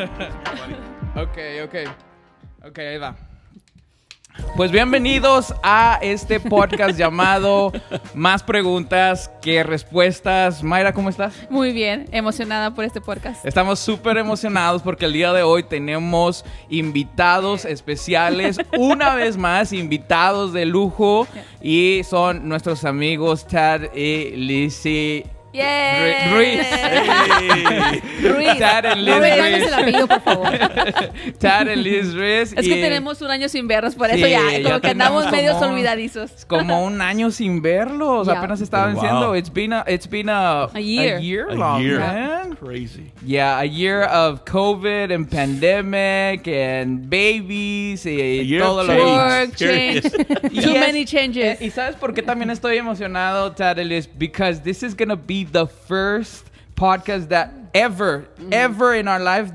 Ok, ok. Ok, ahí va. Pues bienvenidos a este podcast llamado Más preguntas que respuestas. Mayra, ¿cómo estás? Muy bien, emocionada por este podcast. Estamos súper emocionados porque el día de hoy tenemos invitados especiales, una vez más, invitados de lujo, y son nuestros amigos Tad y Lizzie. ¡Yay! Ruiz. Ruiz. Tad and Liz No me el apellido, por favor. Tad y Liz Ruiz. Es que y tenemos un año sin vernos, por Sí, eso ya, ya como que andamos medios como- olvidadizos. como un año sin verlos. Yeah. Apenas estaban Wow. diciendo, it's been a, it's been a, A year. a year A long, year. man. Crazy. Yeah, a year of COVID and pandemic and babies y A year todo of lo Work, change. Y Too es- many changes. Eh, ¿Y sabes por qué también estoy emocionado, Tadelis? Because this is gonna be the first podcast that ever, Mm. ever in our life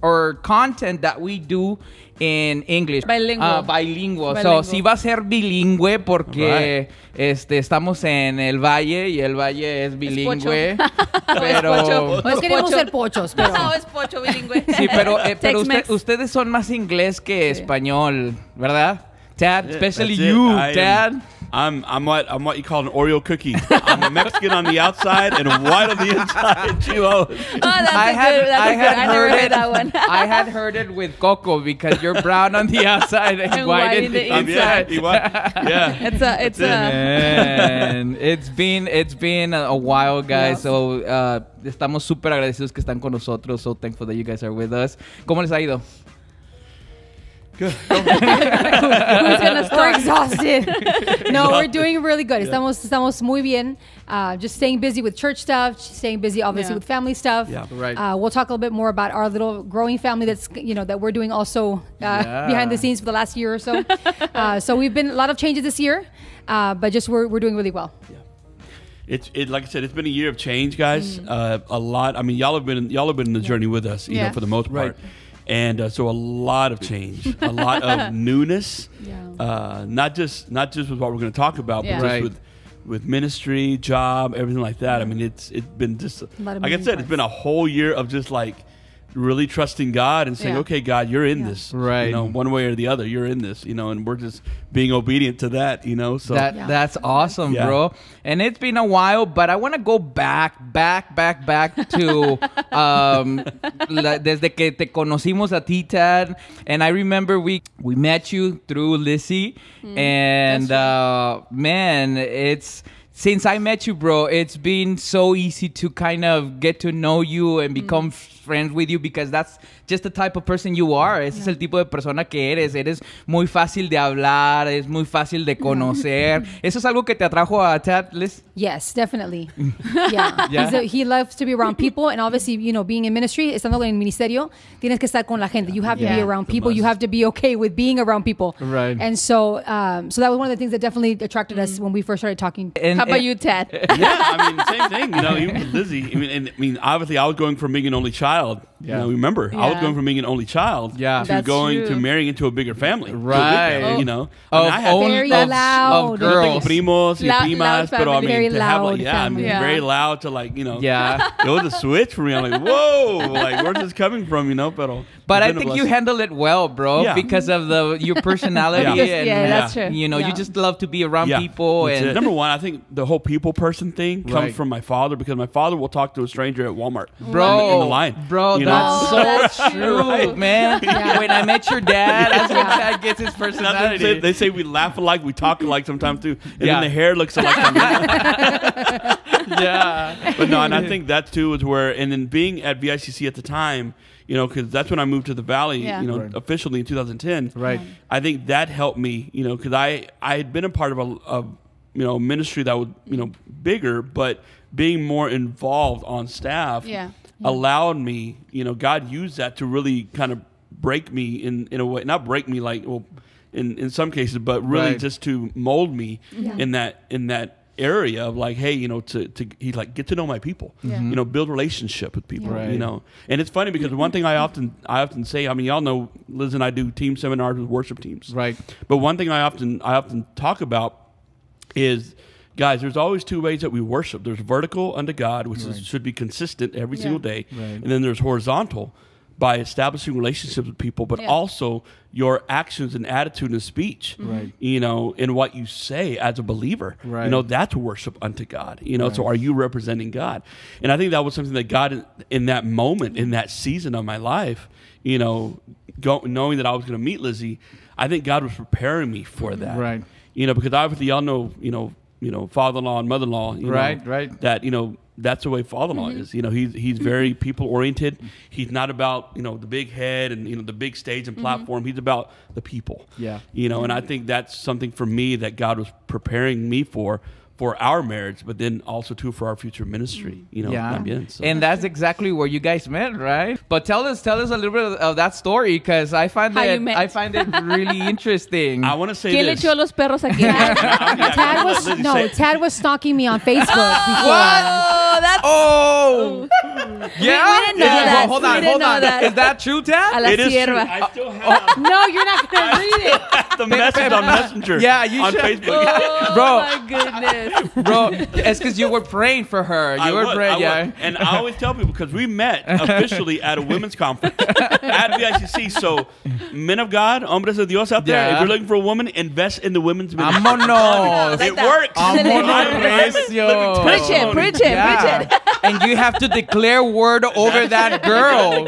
or content that we do in English. Bilingual. Ah, bilingüe. So, Bilingual. sí va a ser bilingüe porque este, estamos en el valle y el valle es bilingüe. pero... pocho. Pues queremos ser pochos, pero... No, es pocho bilingüe. Sí, pero, eh, pero usted- ustedes son más inglés que Sí. español, ¿verdad? Tad, Yeah, especially it. you, Tad. I'm I'm what I'm what you call an Oreo cookie. I'm a Mexican on the outside and white on the inside. Chivos. Oh, that's I a had, good, that's I a good. had I never heard heard it. that one. I had heard it with Coco because you're brown on the outside and, And white, in the, Um, yeah, inside. what? Yeah. It's a, it's That's it. a. Man, it's been it's been a, a while, guys. Yeah. So uh, estamos súper agradecidos que están con nosotros. So thankful that you guys are with us. ¿Cómo les ha ido? Good. Who's gonna We're start? exhausted. no, we're doing really good. Estamos, estamos muy bien. Uh, just staying busy with church stuff, staying busy obviously Yeah. with family stuff. Yeah. Right. Uh, we'll talk a little bit more about our little growing family that's you know that we're doing also uh, Yeah. behind the scenes for the last year or so. uh, so we've been a lot of changes this year, uh, but just we're, we're doing really well. It's it like I said. It's been a year of change, guys. Uh, a lot. I mean, y'all have been y'all have been in the journey with us, you Yeah. know, for the most part. Right. Part. And uh, so a lot of change, a lot of newness. Yeah. Uh, not just not just with what we're going to talk about, Yeah. but just Right. with with ministry, job, everything like that. I mean, it's it's been just like I said, parts. it's been a whole year of just like really trusting God and saying, Yeah. "Okay, God, you're in Yeah. this, Right. You know, one way or the other, you're in this, you know." And we're just being obedient to that, you know. So That Yeah. that's awesome, Yeah. bro. And it's been a while, but I want to go back, back, back, back to um, la- desde que te conocimos a ti, Tad. And I remember we we met you through Lizzie, and uh, man, it's. Since I met you, bro, it's been so easy to kind of get to know you and become friends with you because that's just the type of person you are. Ese es el tipo de persona que eres. Eres muy fácil de hablar, es muy fácil de conocer. ¿Eso es algo que te atrajo a Tad, Liz? Yes, definitely. yeah. Yeah. He's a- he loves to be around people, and obviously, you know, being in ministry, estando en el ministerio, tienes que estar con la gente. You have to be around The people. You have to be okay with being around people. Right. And so, um, so that was one of the things that definitely attracted us when we first started talking. And, How about and- you, Ted? yeah, I mean, same thing. You know, even with Lizzie. I mean, and, I mean, obviously, I was going from being an only child. Yeah. You know, remember, I was going from being an only child Yeah. to That's going to marrying into a bigger family. to a big Right. family, you oh. know, I mean, I had own- Very of, loud. of yo tengo girls. primos y primas, loud pero I mean, Very to have, loud like, yeah, I mean. Yeah. very loud to like, you know, Yeah. it was a switch for me. I'm like, whoa, like, where's this coming from, you know? Pero, But I think you handle it well, bro, Yeah. because of the your personality. Yeah. and, Yeah, that's true. You know, you just love to be around Yeah, people. that's And it. number one, I think the whole people person thing comes from my father because my father will talk to a stranger at Walmart. Bro, in the, in the line. bro, you know? that's Oh, so true, true. man. Yeah. When I met your dad, that's when Yeah. Dad gets his That's what they, say, personality. they say we laugh alike, we talk alike sometimes too, and Yeah. then the hair looks alike. yeah, but no, and I think that too is where, and then being at VICC at the time, you know, because that's when I moved to the Valley, Yeah. you know, Right. officially in 2010. right. I think that helped me, you know, because I I had been a part of a, a you know ministry that was you know bigger, but being more involved on staff Yeah. allowed me, you know, God used that to really kind of break me in in a way, not break me like well, in in some cases, but really Right. just to mold me Yeah. in that in that area of like, hey, you know, to, to he's like get to know my people, Yeah. you know, build relationship with people, Right. you know. And it's funny because one thing I often I often say, I mean, y'all know Liz and I do team seminars with worship teams, Right. But one thing I often I often talk about is guys, there's always two ways that we worship. There's vertical unto God, which is, should be consistent every Yeah. single day, Right. and then there's horizontal. By establishing relationships with people, but Yeah. also your actions and attitude and speech. Mm-hmm. Right. You know, in what you say as a believer. Right. You know, that's worship unto God. You know, so are you representing God? And I think that was something that God, in, in that moment, in that season of my life, you know, go, knowing that I was going to meet Lizzie, I think God was preparing me for that. Right. You know, because obviously y'all know, you know, you know, father-in-law and mother-in-law. You Right, know, right. That you know. That's the way father-in-law mm-hmm. is. You know, he's he's very mm-hmm. people oriented. He's not about you know the big head and you know the big stage and mm-hmm. platform. He's about the people. Yeah. You know, and I think that's something for me that God was preparing me for for our marriage, but then also too for our future ministry. You know, yeah también, so. and that's exactly where you guys met right but tell us tell us a little bit of that story because i find How you it i find it really interesting I want to say ¿Quién le this. echó los perros aquí? Yeah, Tad was no, say. Tad was stalking me on Facebook oh, before. oh, that's oh yeah we didn't know Is- that. hold We on didn't hold on that. is that true a Tad? la It is true. I still have oh, No, you're not gonna read it. the message on Messenger. Yeah, you on should- Facebook. Oh Bro. my goodness. bro it's because you were praying for her you I were would, praying I yeah would. And I always tell people because we met officially at a women's conference at VICC. So, men of God, hombres de Dios out there, Yeah. if you're looking for a woman, invest in the women's ministry. Vámonos. It works. Vámonos, I'm- recio. Preach it, preach it, Yeah. preach it. and you have to declare word over that girl.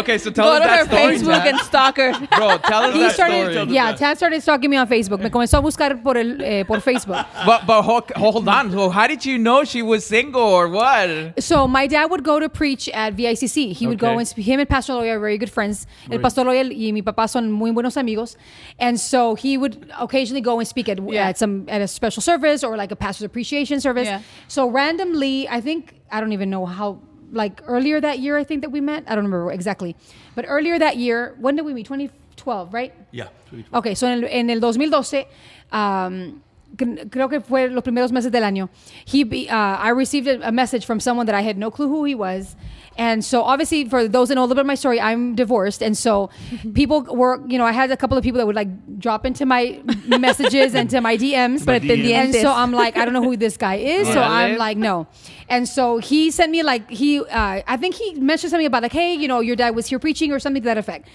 Okay, so tell Go us to that her story, Facebook Tad. and stalk her. Bro, tell us He that started, story. yeah, Tad started stalking me on Facebook. Me comenzó a buscar por el eh, por Facebook. But but hold, hold on. So how did you know she was single or what? So my dad would go to preach at VICC. He would go and speak. Him and Pastor Loya are very good friends. El Pastor Loya y mi papá son muy buenos amigos, and so he would occasionally go and speak at, Yeah. at some at a special service or like a pastor's appreciation service. Yeah. So randomly, I think I don't even know how. Like earlier that year, I think that we met. I don't remember exactly, but earlier that year, when did we meet? 2012, right? Yeah. Ok, so in, el, en el 2012, um, cre- creo que fue los primeros meses del año, he, uh, I received a, a message from someone that I had no clue who he was. And so, obviously, for those that know a little bit of my story, I'm divorced. And so, people were, you know, I had a couple of people that would like drop into my messages and to my DMs. But pendientes. And so, I'm like, I don't know who this guy is. So, I'm like, no. And so, he sent me, like, he, uh, I think he mentioned something about, like, hey, you know, your dad was here preaching or something to that effect.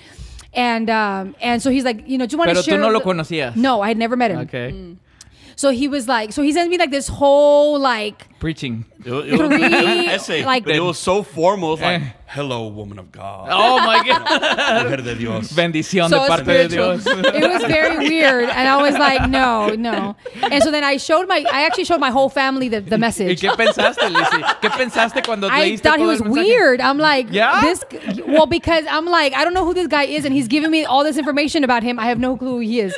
And um, and so he's like, you know, do you want Pero to tú share? no lo conocías. No, I had never met him. Okay. So he was like, so he sent me like this whole like It, Preaching. was- it was, it was an essay, like- but it was so formal. It's like, Eh. Hello, woman of God. Oh my God. Mujer de Dios. Bendición So de parte de. Dios. it was very weird, and I was like, no, no. And so then I showed my, I actually showed my whole family the, the message. ¿Y message. qué pensaste, Lizzie? ¿Qué pensaste cuando I leíste thought he was weird. I'm like, Yeah? this. Well, because I'm like, I don't know who this guy is, and he's giving me all this information about him. I have no clue who he is.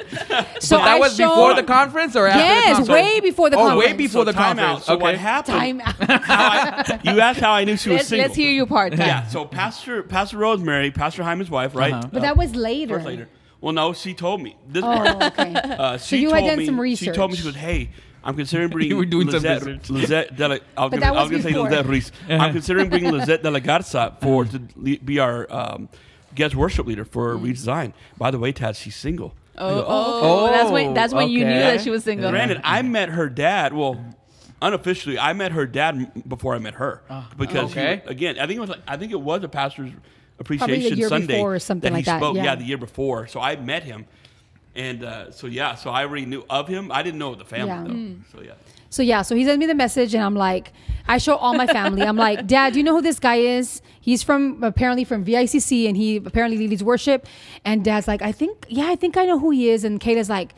So But that I was showed, before the conference or after the Yes, conference? way before the oh, conference. way before So the time conference. out. So okay. what happened? time. out. I, you asked how I knew she was Let's, single. let's hear your part. Tad. Yeah. So Pastor Pastor Rosemary, Pastor Jaime's wife, right? Uh-huh. but that was later. First later. Well, no, she told me. This, Oh, okay. uh, she you had told done me, some She told me research. she goes, "Hey, I'm considering bringing You were doing some Lizette, research. Lizette de la, I was But gonna, that I was was gonna say before. Lizette Ruiz. I'm considering bringing Lizette de la Garza for to be our um, guest worship leader for Redesign. By the way, Tad, she's single. Oh, go, oh, that's when that's when you knew that she was single. Granted, I met her dad. Well, unofficially, I met her dad before I met her because he- again, I think it was like I think it was a pastor's appreciation year Sunday before or something that he like that, spoke. yeah. the year before. So I met him, and uh, so yeah, so I already knew of him. I didn't know the family Yeah. though. So yeah. So yeah, so he sent me the message, and I'm like, I show all my family. I'm like, Dad, do you know who this guy is? He's from apparently from VICC, and he apparently leads worship. And Dad's like, I think, yeah, I think I know who he is. And Kayla's like.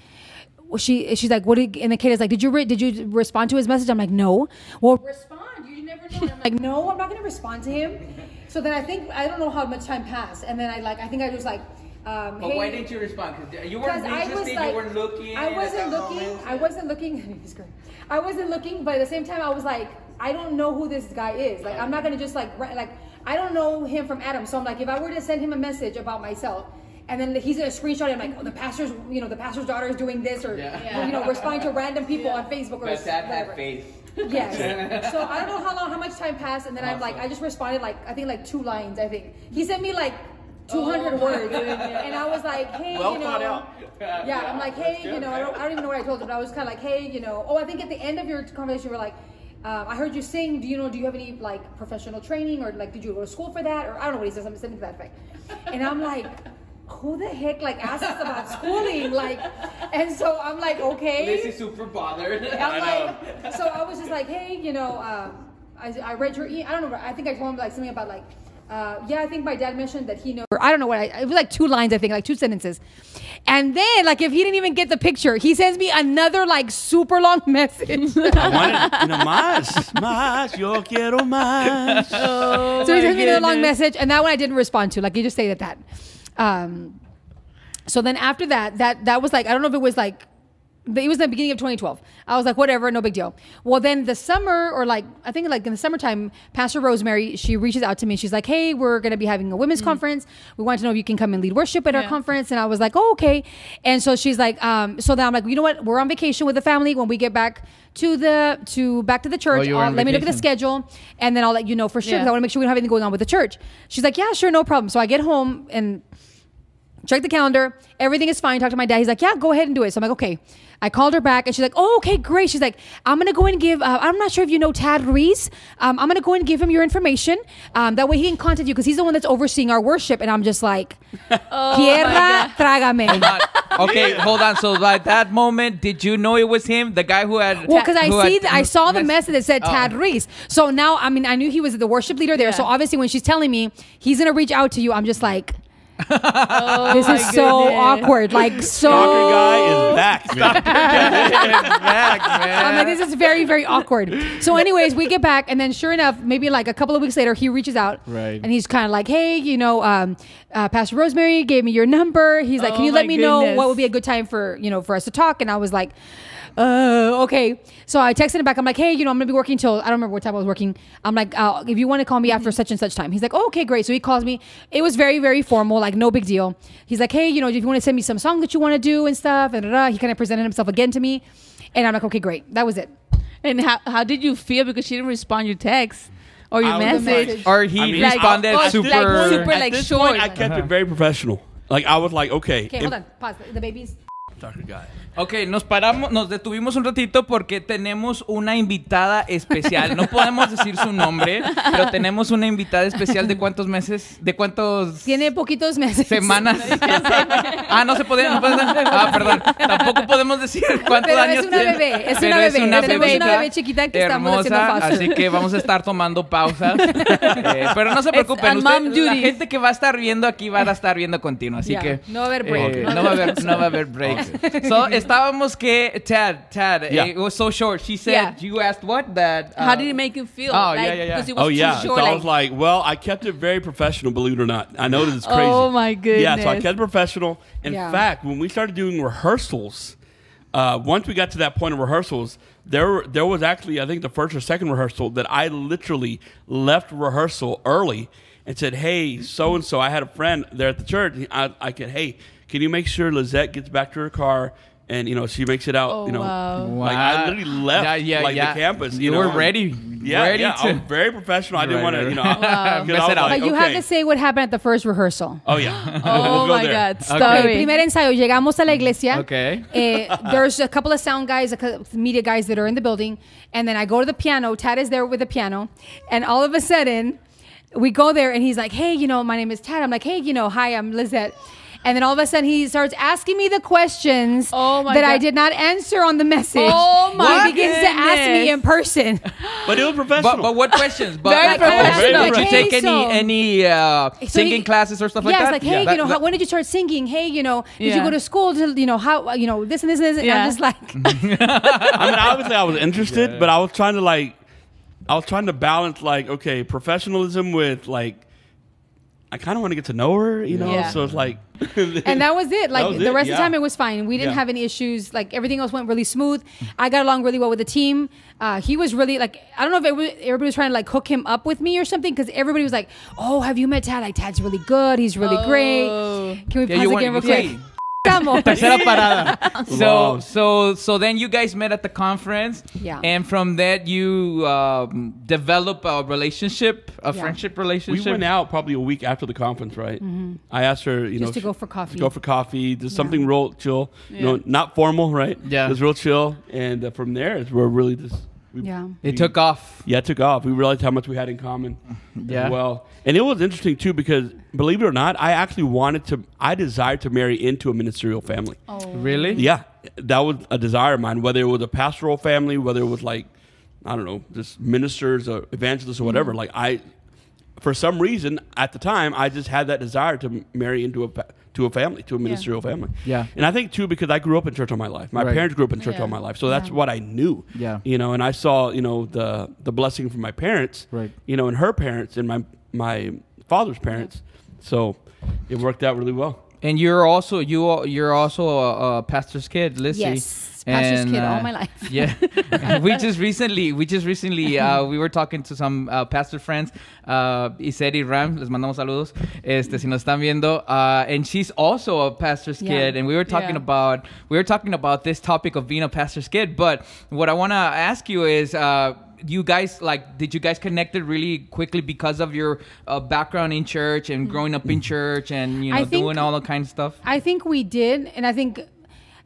Well, She she's like what did and the kid is like did you re- did you respond to his message I'm like no well respond you never know And I'm like no I'm not gonna respond to him so then I think I don't know how much time passed and then I like I think I was like um, But hey, why didn't you respond? Because you weren't I was interested, like, you weren't looking. I wasn't looking. moment. I wasn't looking. He's great. I wasn't looking, but at the same time, I was like, I don't know who this guy is. Like, I'm not gonna just like like I don't know him from Adam. So I'm like, if I were to send him a message about myself. And then he's gonna screenshot it. I'm like, oh, the pastor's, you know, the pastor's daughter is doing this, or Yeah. you know, responding to random people on Facebook, or But Dad whatever. had faith. Yes. so I don't know how long, how much time passed, and then I'm like, I just responded like, I think like two lines. I think he sent me like 200 words, and I was like, hey, Well you know, thought out. yeah, I'm like, hey, you know, I don't, I don't even know what I told him, but I was kind of like, hey, you know, oh, I think at the end of your conversation, you were like, uh, I heard you sing. Do you know? Do you have any like professional training or like did you go to school for that or I don't know what he says. Something, something to that effect. And I'm like, who the heck like asked us about schooling? Like, and so I'm like, okay. this is super bothered. I'm like, so I was just like, hey, you know, um, I, I read your, e- I don't know, I think I told him like something about like, uh, yeah, I think my dad mentioned that he knows. I don't know what I, it was like two lines, I think, like two sentences. And then, like, if he didn't even get the picture, he sends me another like super long message. I wanted, you know, más, más, yo quiero más. Oh, so he my sent me another long message, and that one I didn't respond to. Like, he just stated that. Um, so then after that, that that was like I don't know if it was like it was the beginning of 2012. I was like, whatever, no big deal. Well, then the summer, or like I think like in the summertime, Pastor Rosemary she reaches out to me. She's like, hey, we're gonna be having a women's conference. We want to know if you can come and lead worship at our conference. And I was like, oh, okay. And so she's like, um, so then I'm like, you know what? We're on vacation with the family. When we get back to the to back to the church, you were I'll- let me look at the schedule, and then I'll let you know for sure. Yeah. Because I want to make sure we don't have anything going on with the church. She's like, yeah, sure, no problem. So I get home and check the calendar. Everything is fine. Talk to my dad. He's like, yeah, go ahead and do it. So I'm like, okay. I called her back and she's like, oh, okay, great. She's like, I'm going to go and give, uh, I'm not sure if you know Tad Ruiz. Um, I'm going to go and give him your information. Um, that way he can contact you because he's the one that's overseeing our worship. And I'm just like, Oh tierra, trágame. okay, hold on. So at that moment, did you know it was him, the guy who had? Well, because I who see, had- th- I saw the message that said Oh. Tad Ruiz. So now, I mean, I knew he was the worship leader there. Yeah. So obviously, when she's telling me he's gonna reach out to you, I'm just like, Oh, this is so goodness. awkward. Like so. Stalker guy is back. Back, man. I'm like, this is very, very awkward. So, anyways, we get back, and then sure enough, maybe like a couple of weeks later, he reaches out, Right. And he's kind of like, hey, you know, um, uh, Pastor Rosemary gave me your number. He's like, can Oh you let my me know what would be a good time for you know for us to talk? And I was like. Uh, okay. So I texted him back. I'm like, hey, you know, I'm gonna be working till I don't remember what time I was working. I'm like, uh, if you want to call me after such and such time. He's like, oh, okay, great. So he calls me. It was very, very formal, like no big deal. He's like, hey, you know, if you want to send me some song that you want to do and stuff, and he kind of presented himself again to me, and I'm like, okay, great. That was it. And how, how did you feel because she didn't respond your text or your I was message? message. or he I mean, responded like, oh, super. like super, At like this short. point, I kept it very professional. Like I was like, okay, Okay, hold on. Pause. The babies. Ok, nos paramos, nos detuvimos un ratito porque tenemos una invitada especial. No podemos decir su nombre, pero tenemos una invitada especial de cuántos meses, de cuántos Tiene poquitos meses. semanas. ah, no se puede, no puede- Ah, perdón. Tampoco podemos decir cuántos Pero es una tiene. bebé, es Pero una bebé. Tenemos una bebita bebé chiquita que estamos haciendo hermosa, fácil. Así que vamos a estar tomando pausas. Eh, pero no se preocupen, usted- la gente que va a estar viendo aquí va a estar viendo continuo, así Yeah. que No va a haber break. eh, No va a no va a haber, no va a haber breaks. So, estábamos que Tad, Tad, eh, Yeah. it was so short. She said Yeah. you asked what that. uh, how did it make you feel? Oh, like, yeah, yeah, yeah. Because it was Oh yeah, too so short. I like, was like, well, I kept it very professional, believe it or not. I know this is crazy. Oh, my goodness. Yeah, so I kept it professional. In Yeah. fact, when we started doing rehearsals, uh, once we got to that point of rehearsals, there there was actually I think the first or second rehearsal that I literally left rehearsal early and said, "Hey, so and so, I had a friend there at the church. I, I could, hey, can you make sure Lizette gets back to her car?" And you know she makes it out. Oh, you know, wow. like I literally left Yeah, yeah, like yeah. the campus. You, know, were and- ready. Yeah, ready yeah. to. I'm very professional. I didn't Right, want to, you know, Wow. 'cause Mess it up. But you okay. have to say what happened at the first rehearsal. Oh yeah. oh We'll my there. God. Okay. Okay, Story. primer ensayo. Llegamos a la iglesia. Okay. Eh, there's a couple of sound guys, a couple of media guys that are in the building. And then I go to the piano. Tad is there with the piano. And all of a sudden, we go there and he's like, hey, you know, my name is Tad. I'm like, hey, you know, hi, I'm Lizette. And then all of a sudden he starts asking me the questions Oh my that I did not answer on the message. Oh my He begins to ask me in person. But it was professional. But, but what questions? But Very like, professional. Did you Okay, take any so- any uh, So singing he- classes or stuff like yeah, that? it's like, hey, That- you know, that- how, when did you start singing? Hey, you know, did you go to school to, you know, how, you know, this and this and this? And I'm just like, I mean, obviously, I was interested, but I was trying to like, I was trying to balance like, okay, professionalism with like, I kind of want to get to know her, you know. Yeah. So it's like, and that was it. Like was the it, rest of the time, it was fine. We didn't Yeah. have any issues. Like everything else went really smooth. I got along really well with the team. Uh, he was really like I don't know if everybody, everybody was trying to like hook him up with me or something because everybody was like, "Oh, have you met Tad? Like Tad's really good. He's really Oh. great." Can we Yeah, pause again real want- quick? sí. Estamos. Tercera parada. so so so then you guys met at the conference. Yeah. And from that you um, develop a relationship, a Yeah. friendship relationship. we relationship. went out probably a week after the conference, right? I asked her, you Mm-hmm. Just know, to go for coffee. to go for coffee, just something real chill, you know, not formal, right? Yeah. it was real chill, and uh, from there, it's where really just Yeah. It took off. Yeah, it took off. We realized how much we had in common. Yeah. As well, and it was interesting too because believe it or not, I actually wanted to. I desired to marry into a ministerial family. Oh. Really? Yeah, that was a desire of mine. Whether it was a pastoral family, whether it was like, I don't know, just ministers or evangelists or whatever. Mm-hmm. Like I, for some reason at the time, I just had that desire to marry into a pa- to a family, to a ministerial family. Yeah. and I think too because I grew up in church all my life. My Right. parents grew up in church Yeah. all my life, so that's what I knew. Yeah. you know, and I saw you know the the blessing from my parents. Right. You know, and her parents and my my father's parents. So it worked out really well. And you're also you are- you're also a, a pastor's kid, Lizzie. Yes, pastor's And, kid all uh, my life. Yeah, we just recently we just recently uh, we were talking to some uh, pastor friends, uh, Iseri Ram, les mandamos saludos, este si nos están viendo, uh, and she's also a pastor's Yeah. kid, and we were talking Yeah. about we were talking about this topic of being a pastor's kid. But what I want to ask you is. Uh, you guys like did you guys connected really quickly because of your uh, background in church and growing up in church and you know think- doing all that kind of stuff I think we did, and I think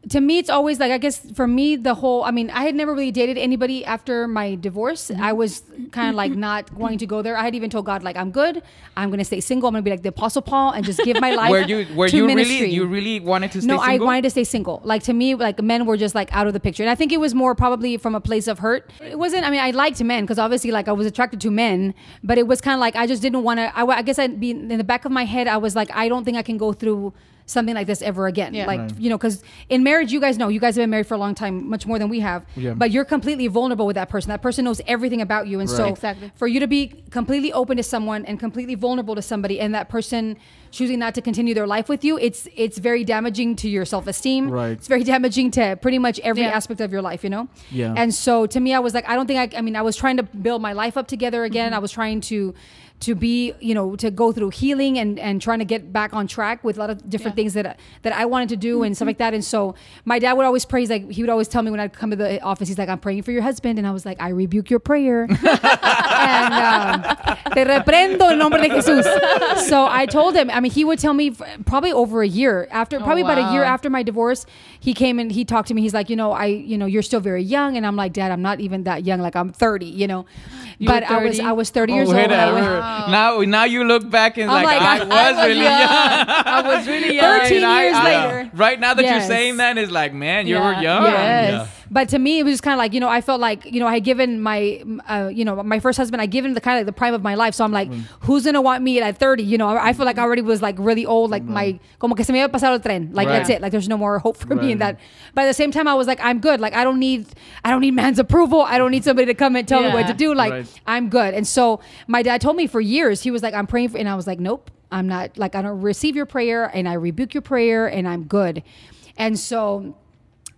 to me it's always like I guess for me the whole I mean I had never really dated anybody after my divorce. Mm-hmm. I was kind of like not wanting to go there. I had even told God like I'm good. I'm going to stay single. I'm going to be like the apostle Paul and just give my life were you were you ministry. really you really wanted to stay no? I wanted to stay single. Like to me, like men were just like out of the picture, and I think it was more probably from a place of hurt. It wasn't. I mean, I liked men because obviously, like I was attracted to men, but it was kind of like I just didn't want to. I, I guess I'd be in the back of my head. I was like, I don't think I can go through something like this ever again. Yeah. Like Right. you know, because in marriage, you guys know, you guys have been married for a long time, much more than we have. Yeah. But you're completely vulnerable with that person. That person knows everything about you, and so Exactly. for you to be completely open to someone and completely vulnerable to somebody and that person choosing not to continue their life with you it's it's very damaging to your self-esteem Right. it's very damaging to pretty much every Yeah. aspect of your life you know Yeah. and so to me i was like i don't think i i mean i was trying to build my life up together again mm-hmm. i was trying to to be you know to go through healing and and trying to get back on track with a lot of different Yeah. things that that i wanted to do and stuff like that. And so my dad would always pray he's like he would always tell me when i'd come to the office he's like i'm praying for your husband. And i was like i rebuke your prayer. And um, te reprendo en nombre de Jesús. So I told him. I mean, he would tell me probably over a year after, oh, probably about a year after my divorce. He came and he talked to me. He's like, you know, I, you know, you're still very young, and I'm like, Dad, I'm not even that young. Like I'm 30, you know. You but were I was I was 30 years oh, old. Whatever. when I went- Now, now you look back and I'm like, like, I, I- was I was really young. young. I was really young. 13 I- years I- later. Right now that you're Yes. saying that, is like, man, you Yeah. were young. Yes. Yeah. But to me, it was just kind of like you know, I felt like you know, I had given my, uh, you know, my first husband, I given the kind of like the prime of my life. So I'm like, who's gonna want me at 30? You know, I I feel like I already was like really old, like my como que se me había pasado el tren. Like Right. that's it. Like there's no more hope for me in that. But at the same time, I was like, I'm good. Like I don't need, I don't need man's approval. I don't need somebody to come and tell me what to do. Like Right. I'm good. And so my dad told me for years, he was like, I'm praying for, and I was like, nope, I'm not. Like I don't receive your prayer, and I rebuke your prayer, and I'm good. And so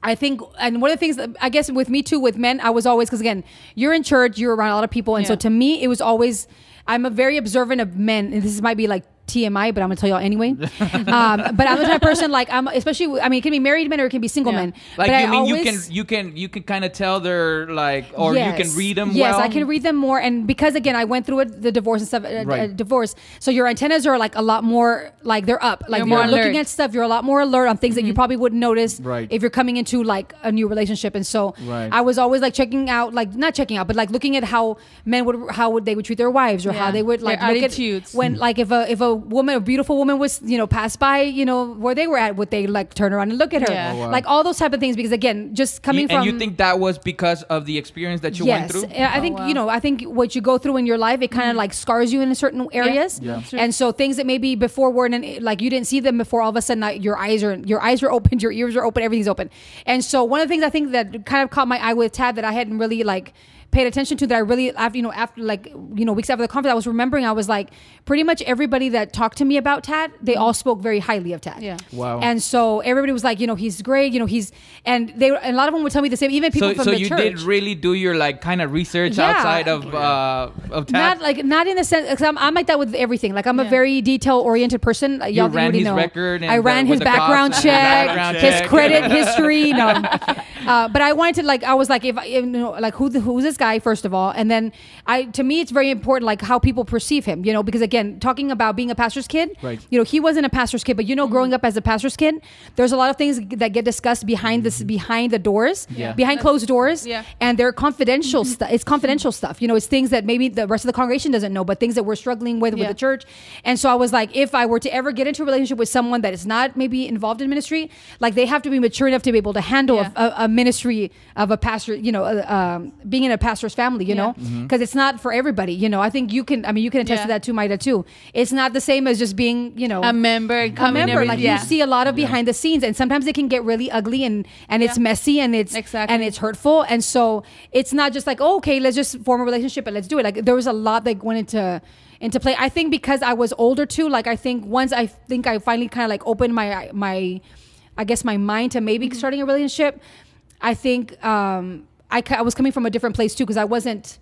I think, and one of the things that I guess with me too, with men, I was always because again, you're in church, you're around a lot of people, and so to me, it was always. I'm a very observant of men, and this might be like TMI, but I'm gonna tell y'all anyway. um, but I'm the type of person like I'm, especially. I mean, it can be married men or it can be single Yeah. men. Like but you I mean always, you can you can you can kind of tell they're like or Yes. you can read them Yes, well. I can read them more, and because again, I went through it, the divorce and stuff, uh, Right. uh, divorce. So your antennas are like a lot more, like they're up. Like You're you're, more looking. Mm-hmm. at stuff. You're a lot more alert on things that you probably wouldn't notice Right. if you're coming into like a new relationship. And so Right. I was always like checking out, like not checking out, but like looking at how men would, how would they would treat their wives, or how they would Their like look attitudes. at when like if a if a woman, a beautiful woman was you know passed by, you know where they were at, would they like turn around and look at her, Yeah. Oh, wow. like all those type of things? Because again, just coming You- from and you think that was because of the experience that you went through? and I think wow. you know. I think what you go through in your life, it kind of mm-hmm. like scars you in certain areas. Yeah. True. And so things that maybe before weren't in, like you didn't see them before, all of a sudden like, your eyes are your eyes are open, your ears are open, everything's open. And so one of the things I think that kind of caught my eye with Tad that I hadn't really like paid attention to that I really after you know after like you know weeks after the conference I was remembering I was like pretty much everybody that talked to me about Tad they all spoke very highly of Tad. Yeah. Wow. And so everybody was like, you know, he's great. You know, he's and they and a lot of them would tell me the same. Even people so from so the you church. did really do your like kind of research Yeah. outside of uh of Tad. not like not in the sense because I'm, I'm like that with everything. Like I'm a very detail oriented person. Y'all didn't ran really his know. record and I ran with his the cops background check, his credit history. No, uh, but I wanted to like I was like if I- you know like who the, who's this guy first of all, and then I to me it's very important like how people perceive him. You know, because again, talking about being a pastor's kid, Right. You know, he wasn't a pastor's kid, but you know, growing up as a pastor's kid, there's a lot of things that get discussed behind this behind the doors, Yeah. behind closed doors, Yeah. and they're confidential stuff. It's confidential stuff. You know, it's things that maybe the rest of the congregation doesn't know, but things that we're struggling with with the church. And so I was like, if I were to ever get into a relationship with someone that is not maybe involved in ministry, like they have to be mature enough to be able to handle Yeah. a, a, a ministry of a pastor. You know, uh, um, being in a pastor's family. You Yeah. know, because it's not for everybody. You know, I think you can. I mean, you can attest to that too, Mayra too. It's not the same as just being, you know, A member and coming remember every like yeah. you see a lot of behind the scenes and sometimes it can get really ugly and and it's Yeah. messy and it's Exactly. and it's hurtful and so it's not just like oh, okay let's just form a relationship and let's do it like there was a lot that went into into play i think because i was older too like i think once i think i finally kind of like opened my my i guess my mind to maybe Mm-hmm. starting a relationship i think um I, I was coming from a different place too because i wasn't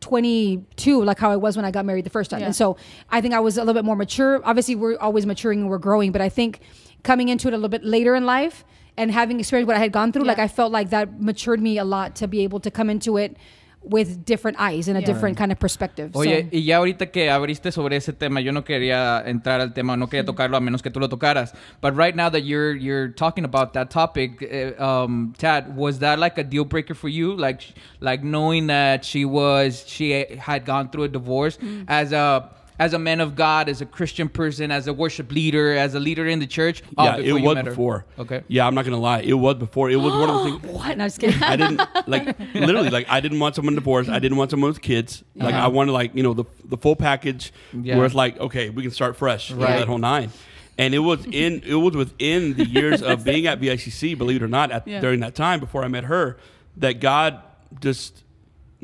22 like how I was when I got married the first time. Yeah. And so I think I was a little bit more mature. Obviously we're always maturing and we're growing, but I think coming into it a little bit later in life and having experienced what I had gone through, like I felt like that matured me a lot to be able to come into it with different eyes and a Yeah. different kind of perspective. Oye, So- y ya ahorita que abriste sobre ese tema, yo no quería entrar al tema, no quería tocarlo a menos que tú lo tocaras. But right now that you're you're talking about that topic, uh, um, Tad, was that like a deal breaker for you? Like like knowing that she was she had gone through a divorce as a as a man of God, as a Christian person, as a worship leader, as a leader in the church. Oh, yeah, it was before. Okay. Yeah, I'm not gonna lie. It was before. It was one of the things. what? No, just kidding. I didn't like literally like I didn't want someone divorced. I didn't want someone with kids. Like Uh-huh. I wanted like you know the the full package Yeah. where it's like okay we can start fresh you know, Right. that whole nine. And it was in it was within the years of being at VICC, believe it or not, at, Yeah. during that time before I met her, that God just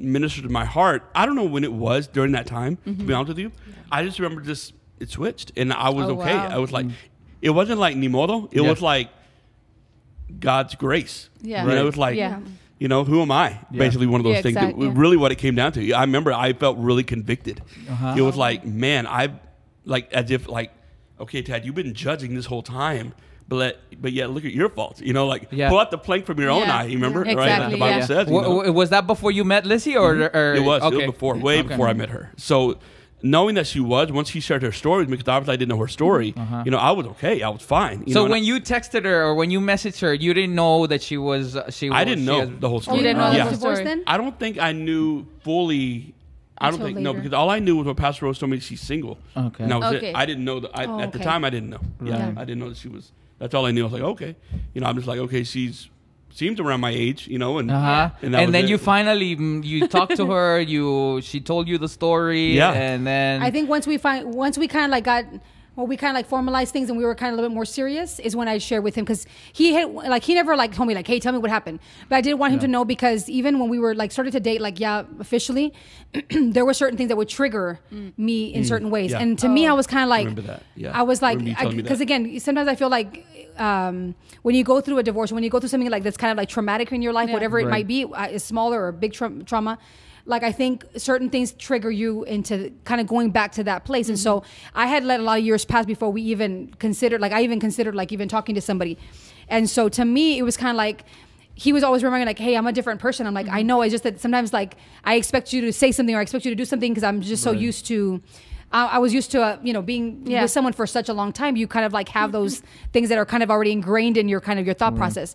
ministered to my heart. I don't know when it was during that time. To be honest with you, I just remember just it switched, and I was Oh, okay. wow. I was like, it wasn't like ni modo. It Yeah. was like God's grace. Yeah. You know, Right. it was like, Yeah. you know, who am I? Yeah. Basically, one of those Yeah, things. exact- That- yeah. Really, what it came down to. I remember I felt really convicted. Uh-huh. It was like, man, I like as if like, okay, Tad, you've been judging this whole time. But, let, but yet, look at your faults. You know, like Yeah. pull out the plank from your own Yeah. eye. You remember, Yeah. right? Like the Bible yeah. says. you know? wa- was that before you met Lizzie, or, or It was. It okay. was before, way Okay. before I met her. So knowing that she was, once she shared her story with me, because obviously I didn't know her story, Uh-huh. you know, I was okay. I was fine. You so know, and when you texted her or when you messaged her, you didn't know that she was uh, she. I, I didn't she know has- the whole Oh, story. You didn't know know the yeah. whole story. then? I don't think I knew fully. I don't Until think no because all I knew was what Pastor Rose told me she's single. Okay. And that was Okay. it. I didn't know that. I, Oh, At the time, I didn't know. Yeah, Right. I didn't know that she was. That's all I knew. I was like, okay, you know, I'm just like, okay, she's seems around my age, you know, and Uh-huh. and, And, then it. you finally mm, you talked to her. You she told you the story. Yeah. And then I think once we find once we kind of like got well we kind of like formalized things and we were kind of a little bit more serious is when I shared with him because he had like he never like told me like hey tell me what happened but I did want him Yeah. to know because even when we were like started to date like yeah officially there were certain things that would trigger me in certain ways Mm. Yeah. and to me I was kind of like remember that. Yeah. I was like remember you telling me because again sometimes I feel like um, when you go through a divorce when you go through something like that's kind of like traumatic in your life Yeah. whatever it Right. might be uh, is smaller or big tra- trauma like i think certain things trigger you into kind of going back to that place. And so i had let a lot of years pass before we even considered like i even considered like even talking to somebody. And so to me it was kind of like he was always remembering like hey i'm a different person. I'm like i know it's just that sometimes like i expect you to say something or i expect you to do something because i'm just so used to I I was used to, uh, you know, being Yeah. with someone for such a long time. You kind of like have those things that are kind of already ingrained in your kind of your thought process,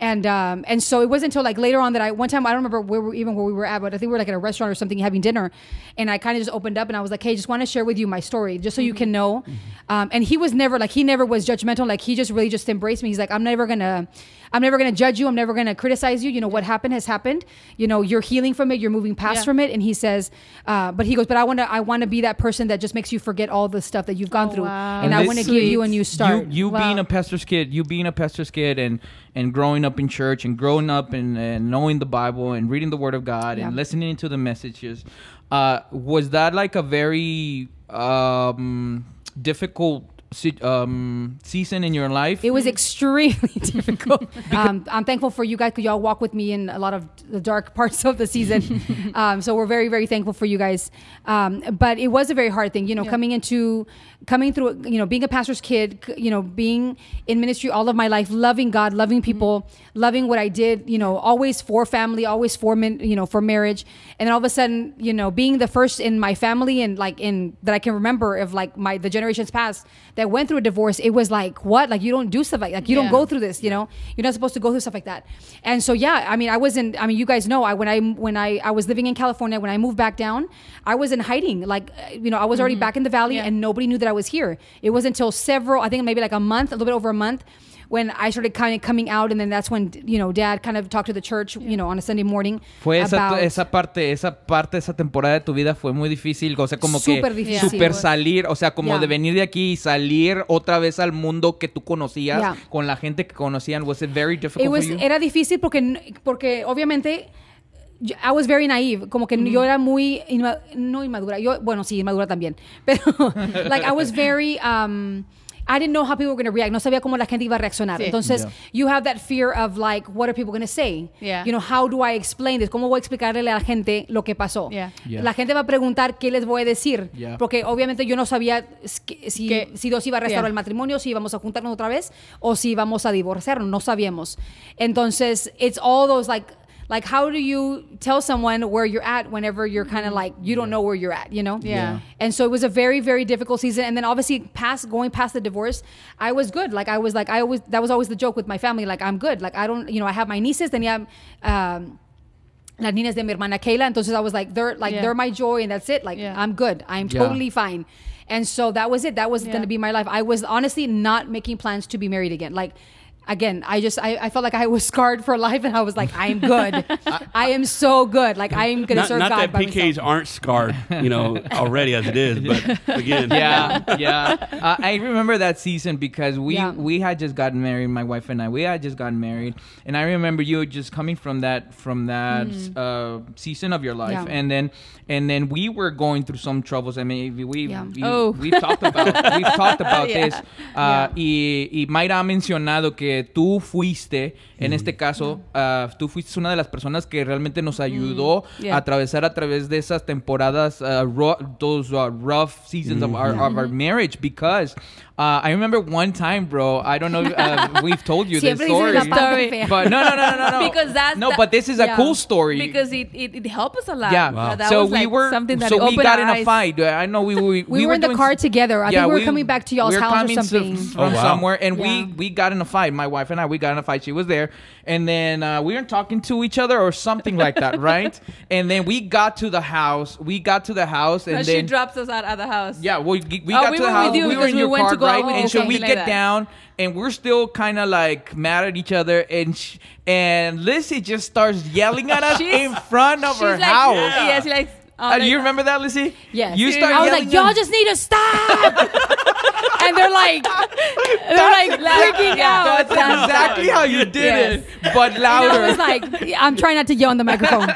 and um, and so it wasn't until like later on that I one time I don't remember where we, even where we were at, but I think we were like at a restaurant or something having dinner, and I kind of just opened up and I was like, hey, just want to share with you my story, just so you can know. Um, and he was never like he never was judgmental. Like he just really just embraced me. He's like, I'm never gonna, I'm never gonna judge you. I'm never gonna criticize you. You know what happened has happened. You know you're healing from it. You're moving past Yeah. from it. And he says, uh, but he goes, but I want to, I want to be that person that just makes you forget all the stuff that you've gone Oh, through, wow. and, And I want to give you a new start. You, you Wow. being a pastor's kid, you being a pastor's kid, and and growing up in church, and growing up and, and knowing the Bible, and reading the Word of God, and listening to the messages, uh, was that like a very um, difficult si- um, season in your life. It was extremely difficult. um, I'm thankful for you guys because y'all walk with me in a lot of the dark parts of the season. um, so we're very, very thankful for you guys. Um, but it was a very hard thing, you know, Yeah. coming into, coming through, you know, being a pastor's kid, you know, being in ministry all of my life, loving God, loving people, loving what I did, you know, always for family, always for, min, you know, for marriage. And then all of a sudden, you know, being the first in my family and like in that I can remember of like my the generations past that went through a divorce, it was like what? Like you don't do stuff like like you don't go through this, you know. You're not supposed to go through stuff like that. And so yeah, I mean, I wasn't. I mean, you guys know, I when I when I I was living in California when I moved back down, I was in hiding. Like uh, you know, I was already back in the valley, Yeah. and nobody knew that I was here. It wasn't until several, I think maybe like a month, a little bit over a month. When I started kind of coming out, and then that's when you know, Dad kind of talked to the church, you know, on a Sunday morning. Fue esa, about- esa parte, esa parte, esa temporada de tu vida fue muy difícil, o sea, como Súper que difícil. super salir, o sea, como Yeah. de venir de aquí y salir otra vez al mundo que tú conocías, Yeah. con la gente que conocían. Was it very difficult It was, for you? era difícil porque, porque obviamente yo- I was very naive, como que yo era muy inma- no inmadura, yo bueno sí inmadura también, pero like I was very um I didn't know how people were going to react. No sabía cómo la gente iba a reaccionar. Sí. Entonces, Yeah. you have that fear of like, what are people going to say? Yeah. You know, how do I explain this? ¿Cómo voy a explicarle a la gente lo que pasó? Yeah. Yeah. La gente va a preguntar qué les voy a decir. Yeah. Porque obviamente yo no sabía si, Que- si Dios iba a restaurar Yeah. el matrimonio, si íbamos a juntarnos otra vez o si íbamos a divorciarnos, no sabíamos. Entonces, it's all those like like how do you tell someone where you're at whenever you're kind of like you don't know where you're at, you know? Yeah. And so it was a very very difficult season and then obviously past going past the divorce, I was good. Like I was like I always that was always the joke with my family like I'm good. Like I don't, you know, I have my nieces, tenía um las niñas de mi hermana Kayla. Entonces I was like, they're like Yeah. they're my joy, and that's it. Like Yeah. I'm good. I'm Yeah. totally fine. And so that was it. That was Yeah. going to be my life. I was honestly not making plans to be married again. Like. Again, I just I, I felt like I was scarred for life, and I was like, I'm good. I am so good. Like I'm gonna Not, serve not God that by PKs myself. aren't scarred, you know, already as it is, but again, yeah, yeah. Uh, I remember that season because we Yeah. we had just gotten married, my wife and I. We had just gotten married, and I remember you just coming from that from that uh, season of your life, Mm. Yeah. and then and then we were going through some troubles. I mean, we Yeah. we Oh. we've talked about we've talked about Yeah. this. Uh, y, y Mayra ha mencionado que tú fuiste, en este caso, uh, tú fuiste una de las personas que realmente nos ayudó Yeah. a atravesar a través de esas temporadas, uh, ru- those uh, rough seasons of our of our marriage. Because uh, I remember one time, bro. I don't know. if, Uh, we've told you this story. Story. But no, no, no, no, no. Because that's no. the- but this is a cool story. because it, it, it helped us a lot. yeah. Wow. That so was we like were. something that so we got our in a fight. I know we we, We were in the car s- together. I think we were coming back to y'all's we were house or coming to- something. from Oh, wow. somewhere, and Yeah. we we got in a fight. My wife and I, we got in a fight. She was there, and then uh, we weren't talking to each other or something like that, right? And then we got to the house. We got to the house, and No, then she drops us out of the house. yeah, we, we Oh, got we to the house. we were in we your went car, to go right? And you, so we something like get down, and we're still kind of like mad at each other, and sh- and Lizzie just starts yelling at us in front of She's her like, house. yeah, she's like, oh, Uh, you remember that, Lizzie? Yes. You start I was like, y'all just need to stop. and they're like, they're like freaking out. That's exactly how you did Yes. it, but And I louder. was like, I'm trying not to yell in the microphone.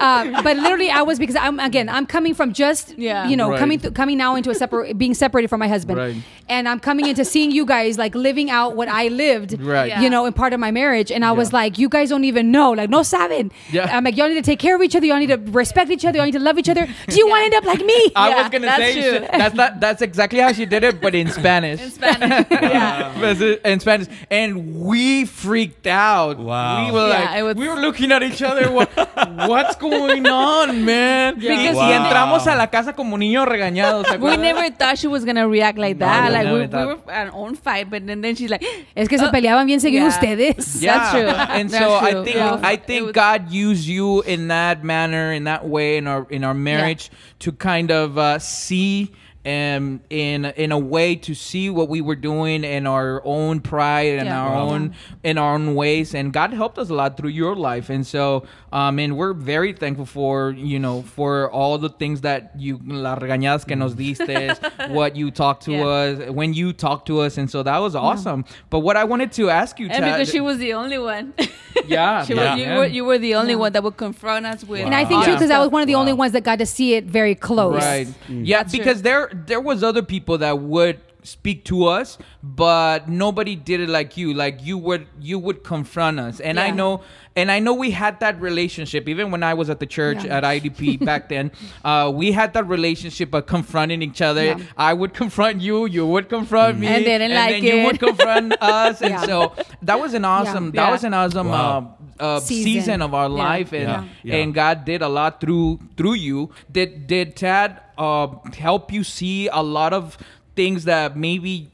Uh, but literally, I was because I'm again, I'm coming from just Yeah. you know Right. coming th- coming now into a separate being separated from my husband, Right. and I'm coming into seeing you guys like living out what I lived, Right. Yeah. You know, in part of my marriage, and I was like, you guys don't even know, like no saben. Yeah. I'm like, y'all need to take care of each other, y'all need to respect each other, y'all need to love each other. Do you want to end up like me? I Yeah, was gonna that's say true. that's not that's exactly how she did it, but in Spanish. in Spanish. yeah. In Spanish, and we freaked out. Wow. we were Yeah, like, it was- we were looking at each other. What, what's going on, man? Because- y, entramos a la casa como niños regañados. ¿se We never thought she was gonna react like that. no, like we, were own fight, but then, then she's like, Es que se Uh, peleaban bien seguido yeah. ustedes. Yeah. That's true. And That's so I think Yeah. I think was- God used you in that manner, in that way, in our in our marriage to kind of uh, see. Um, in in a way to see what we were doing in our own pride and Yeah. our Wow. own in our own ways, and God helped us a lot through your life, and so um, and we're very thankful for you know for all the things that you las regañadas que nos diste, what you talked to Yeah. us, when you talked to us, and so that was awesome. But what I wanted to ask you, and Chad- because she was the only one. yeah, she Yeah. was, you, were, you were the only one that would confront us with. And I think too, because I was one of the only ones that got to see it very close. Right. Yeah, That's true. because there there was other people that would speak to us, but nobody did it like you. Like you would you would confront us. And I know and I know we had that relationship even when I was at the church Yeah. at IDP back then. Uh, we had that relationship of confronting each other. Yeah. I would confront you, you would confront me, And didn't like then you would confront us. And Yeah. so that was an awesome that Yeah. was an awesome Wow. uh, uh, Season. season. of our Yeah. life and Yeah. Yeah. and God did a lot through through you. Did did Tad uh, help you see a lot of things that maybe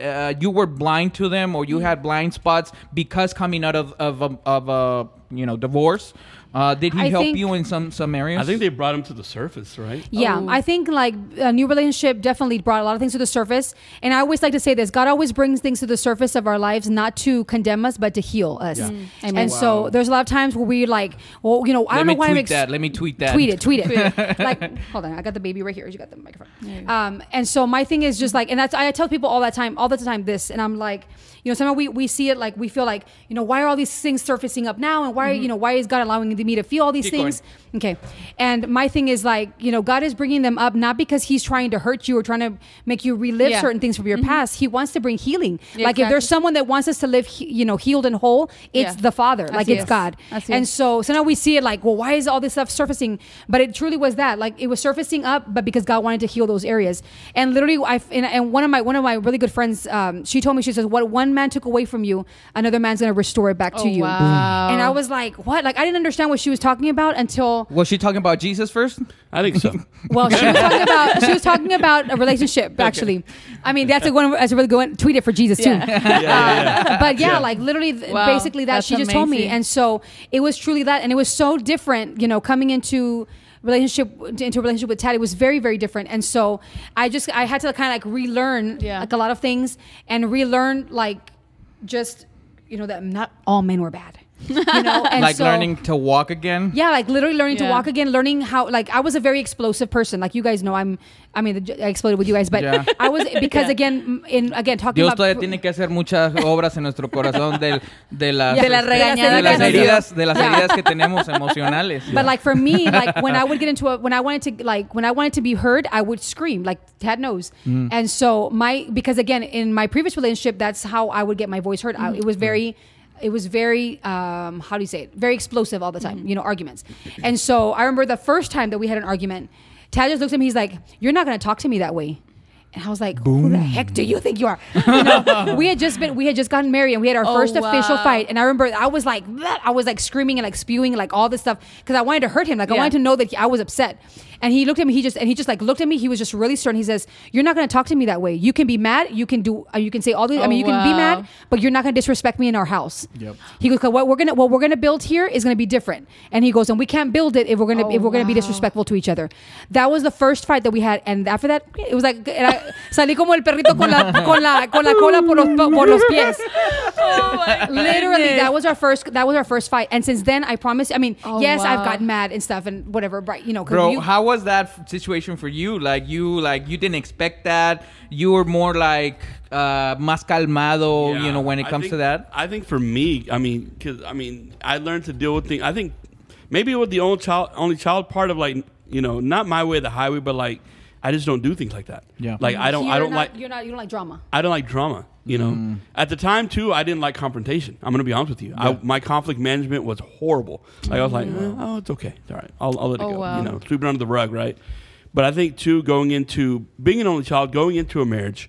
uh, you were blind to them or you Mm. had blind spots because coming out of of a, of a you know divorce? Uh, did he I help think- you in some some areas? I think they brought him to the surface, right? Yeah, Oh. I think like a new relationship definitely brought a lot of things to the surface. And I always like to say this: God always brings things to the surface of our lives, not to condemn us, but to heal us. Yeah. Mm. And Amen. so there's a lot of times where we like, well, you know, I Let don't me know why I'm ex- that. Let me tweet that. Tweet it, tweet it. like, hold on, I got the baby right here. You got the microphone. Um, and so my thing is just like, and that's I tell people all that time, all the time this, and I'm like, you know, sometimes we we see it like we feel like, you know, why are all these things surfacing up now, and why mm-hmm. you know why is God allowing me to feel all these Keep going. Okay, and my thing is like, you know, God is bringing them up not because He's trying to hurt you or trying to make you relive Yeah. certain things from your past. He wants to bring healing. Yeah, like if there's someone that wants us to live, you know, healed and whole, it's Yeah. the Father. Like it's. God. And so so now we see it like, well, why is all this stuff surfacing? But it truly was that. Like it was surfacing up, but because God wanted to heal those areas. And literally, I and, and one of my one of my really good friends, um, she told me she says, "What one man took away from you, another man's gonna restore it back to Oh, you." wow. And I was like, "What?" Like I didn't understand what she was talking about until Was she talking about Jesus first? I think so. well, she was talking about she was talking about a relationship. Actually, I mean that's a one. That's a really good one. Tweet it for Jesus too. Yeah. Uh, but yeah, Yeah. like literally, Wow, basically that that's she just told me, and so it was truly that, and it was so different. You know, coming into relationship into a relationship with Tad, it was very very different, and so I just I had to kind of like relearn Yeah. like a lot of things and relearn like just you know that not all men were bad. You know, and like so- learning to walk again? yeah, like literally learning to walk again, learning how like I was a very explosive person. Like you guys know, I'm. I mean, I exploded with you guys, but Yeah. I was because Yeah. again, in again talking Dios about todavía tiene que hacer muchas obras en nuestro corazón de, de las, De las este, regañadas de las que nos dio. heridas, de las heridas que tenemos emocionales. But like for me, like when I would get into a when I wanted to like when I wanted to be heard, I would scream like Tad knows. Mm. And so my because again in my previous relationship, that's how I would get my voice heard. I, it was very. It was very, um, how do you say it? Very explosive all the time, you know, arguments. And so I remember the first time that we had an argument, Tad just looked at me. He's like, "You're not going to talk to me that way." And I was like, "Who the heck do you think you are?" You know, we had just been, we had just gotten married, and we had our Oh, first official fight. And I remember I was like, "Bleh," I was like screaming and like spewing like all this stuff because I wanted to hurt him. Like I wanted to know that he, I was upset. And he looked at me. He just and he just like looked at me. He was just really stern. He says, "You're not going to talk to me that way. You can be mad. You can do. Uh, you can say all the. I Oh, mean, you can be mad, but you're not going to disrespect me in our house." Yep. He goes, "What we're gonna what we're gonna build here is going to be different." And he goes, "And we can't build it if we're gonna Oh, if we're gonna be disrespectful to each other." That was the first fight that we had, and after that, it was like era, salí como el perrito con la con la con la cola por los, por los pies. Oh my Literally, goodness. that was our first. That was our first fight, and since then, I promise. I mean, Oh, yes, I've gotten mad and stuff and whatever, but you know, 'cause Bro, you, how was that situation for you? Like you, like you didn't expect that. You were more like uh, más calmado, you know, when it comes think- to that. I think for me, I mean, because I mean, I learned to deal with things. I think maybe with the only child, only child part of like, you know, not my way the highway, but like, I just don't do things like that. Yeah. Like I don't, I You're don't not- like, You're not. You don't like drama. I don't like drama. You know, Mm. at the time too, I didn't like confrontation. I'm gonna be honest with you. I, my conflict management was horrible. Like I was like, eh, oh, it's okay, it's all right. I'll, I'll let it Oh, go. wow. You know, sweep it under the rug, right? But I think too, going into being an only child, going into a marriage,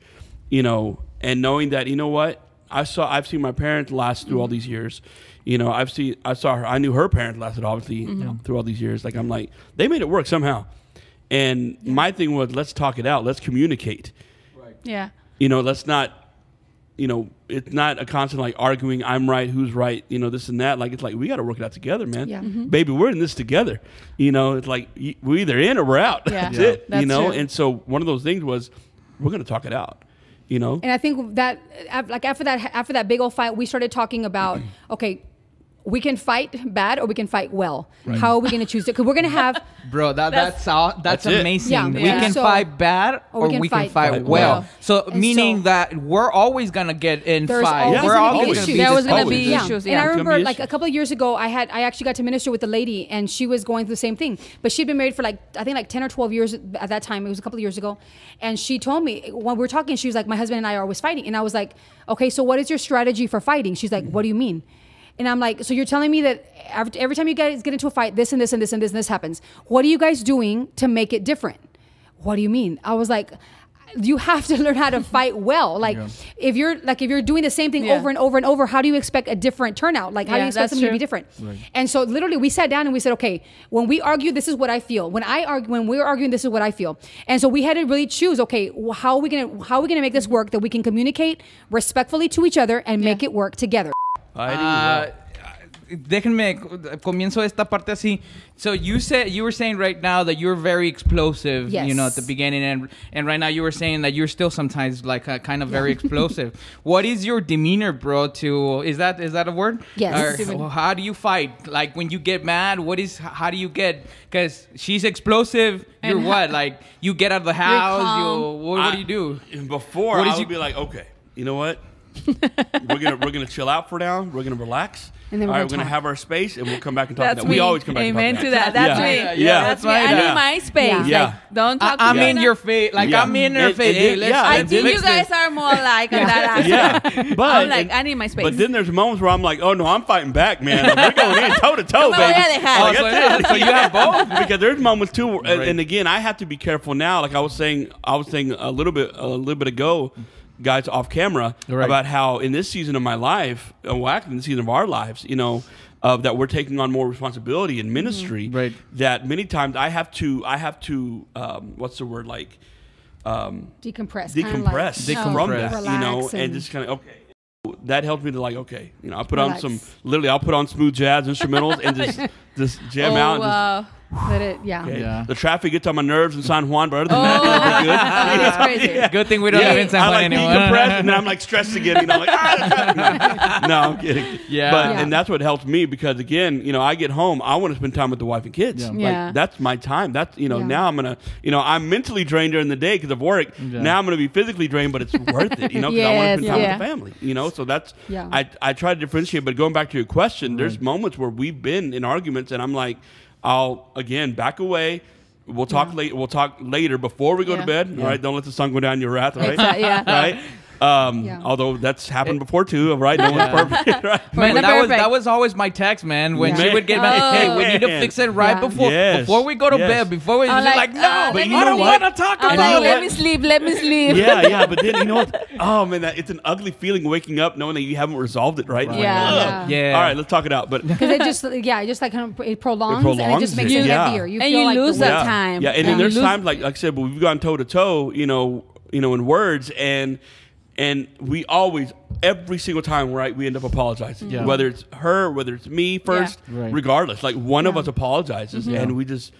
you know, and knowing that you know what I saw, I've seen my parents last through all these years. You know, I've seen, I saw her. I knew her parents lasted obviously you know, through all these years. Like I'm like, they made it work somehow. And my thing was, let's talk it out. Let's communicate Right. Yeah. you know, let's not, you know, it's not a constant like arguing. I'm right, who's right, you know, this and that. Like it's like we got to work it out together, man. Yeah. Mm-hmm. Baby, we're in this together. You know, it's like we're either in or we're out. Yeah. That's Yeah. it. That's you know, true. and so one of those things was we're gonna talk it out. You know, And I think that like after that after that big old fight, we started talking about okay, we can fight bad or we can fight well. How are we going to choose it? Because we're going to have Bro, that, that's all, that's, That's amazing. Yeah. We Yeah. can So- fight bad or, we can, fight, Fight well. well. So And meaning so- that we're always gonna get in There's fight. always we're gonna be always issues. gonna be There was gonna Always. be Yeah. issues. And I Yeah. It's gonna remember like a couple of years ago, I had I actually got to minister with a lady, and she was going through the same thing. But she'd been married for like I think like ten or twelve years at that time. It was a couple of years ago, and she told me when we were talking, she was like, "My husband and I are always fighting," and I was like, "Okay, so what is your strategy for fighting?" She's like, "What do you mean?" And I'm like, so you're telling me that every, every time you guys get into a fight, this and this and this and this and this happens. What are you guys doing to make it different? What do you mean? I was like, you have to learn how to fight well. Like if you're like if you're doing the same thing Yeah. over and over and over, how do you expect a different turnout? Like how do you expect that's something to be true. different? And so literally we sat down and we said, okay, when we argue, this is what I feel. When I argue, when we're arguing, this is what I feel. And so we had to really choose, okay, how are we gonna how are we gonna make this work that we can communicate respectfully to each other and make it work together? Fighting Ah, well. déjenme comienzo esta parte así. So you said you were saying right now that you're very explosive, Yes. you know, at the beginning, and and right now you were saying that you're still sometimes like uh, kind of very explosive. what is your demeanor, bro? To is that is that a word? Yes. Or how do you fight? Like when you get mad, what is how do you get? Because she's explosive. You're And what? Like you get out of the house. You calm. what, what do you do? Before What I did would you- be like, okay, you know what? We're gonna we're gonna chill out for now. We're gonna relax. And then we're All right, gonna we're gonna have our space, and we'll come back and talk. That's about me. We always come back. Amen and talk to that. That's yeah. me. Yeah, yeah, That's that's me. I Yeah. need my space. Yeah. Like, don't talk I, to I'm me. in your face. Like Yeah. I'm in her And- face. Hey, yeah, I think you guys are more like on that aspect. Yeah, but I'm like, and- I need my space. But then there's moments where I'm like, oh no, I'm fighting back, man. Like, we're going in toe to toe, baby. yeah, they have. So, that's it. so you have both. because there's moments too, where- and, Right. and again, I have to be careful now. Like I was saying, I was saying a little bit, a little bit ago, guys, off camera, Right. about how in this season of my life, uh, well, actually in the season of our lives, you know, uh, that we're taking on more responsibility in ministry. Right. That many times I have to, I have to, um, what's the word like? Um, Decompress. kinda decompress like, from Decompress. that, you know, and, and- just kind of okay. That helps me to like okay, you know, I put Relax. on some literally I'll put on smooth jazz instrumentals and just just jam oh, out. And wow. Let it, yeah. okay. Yeah. The traffic gets on my nerves in San Juan, but other than Oh, that, we're good. that's crazy. Good thing we don't live in San Juan I Juan like anymore. decompress, and then I'm like stressed again. You know, like ah, the no, I'm kidding. Yeah. but Yeah. and that's what helps me because again, you know, I get home, I want to spend time with the wife and kids. Yeah. Like that's my time. That's you know, Yeah. now I'm gonna, you know, I'm mentally drained during the day because of work. Yeah. Now I'm gonna be physically drained, but it's worth it. You know, because I want to spend time yeah. with the family. You know, so that's Yeah. I I try to differentiate. But going back to your question, there's moments where we've been in arguments, and I'm like, I'll again back away. We'll talk Yeah. late. We'll talk later before we go to Yeah. bed. All right, don't let the sun go down your wrath. All right, Exactly, yeah. right. Um, Yeah. Although that's happened before too. Right, no one's perfect. Right. Man, We're that was that was always my text, man. When Yeah. she would get mad, hey, we need to Man. fix it right Yeah. before Yes. before we go to Yes. bed. Before we, I'm she's like, like, no, uh, But you I don't want to talk I'm about you know like, let me sleep, let me sleep. yeah, yeah, but then you know what? Oh man, that, it's an ugly feeling waking up knowing that you haven't resolved it right. Right. Yeah. Ugh. Yeah. Yeah. All right, let's talk it out. But Because it just, yeah, it just like kind of it prolongs, and it just makes it, it heavier. You And feel you like the lose that time. Yeah, and then there's times like like I said, but we've gone toe to toe, you know, you know, in words, and and we always every single time right we end up apologizing, Yeah. whether it's her, whether it's me first, Right. regardless. Like one of us apologizes, Yeah. and we just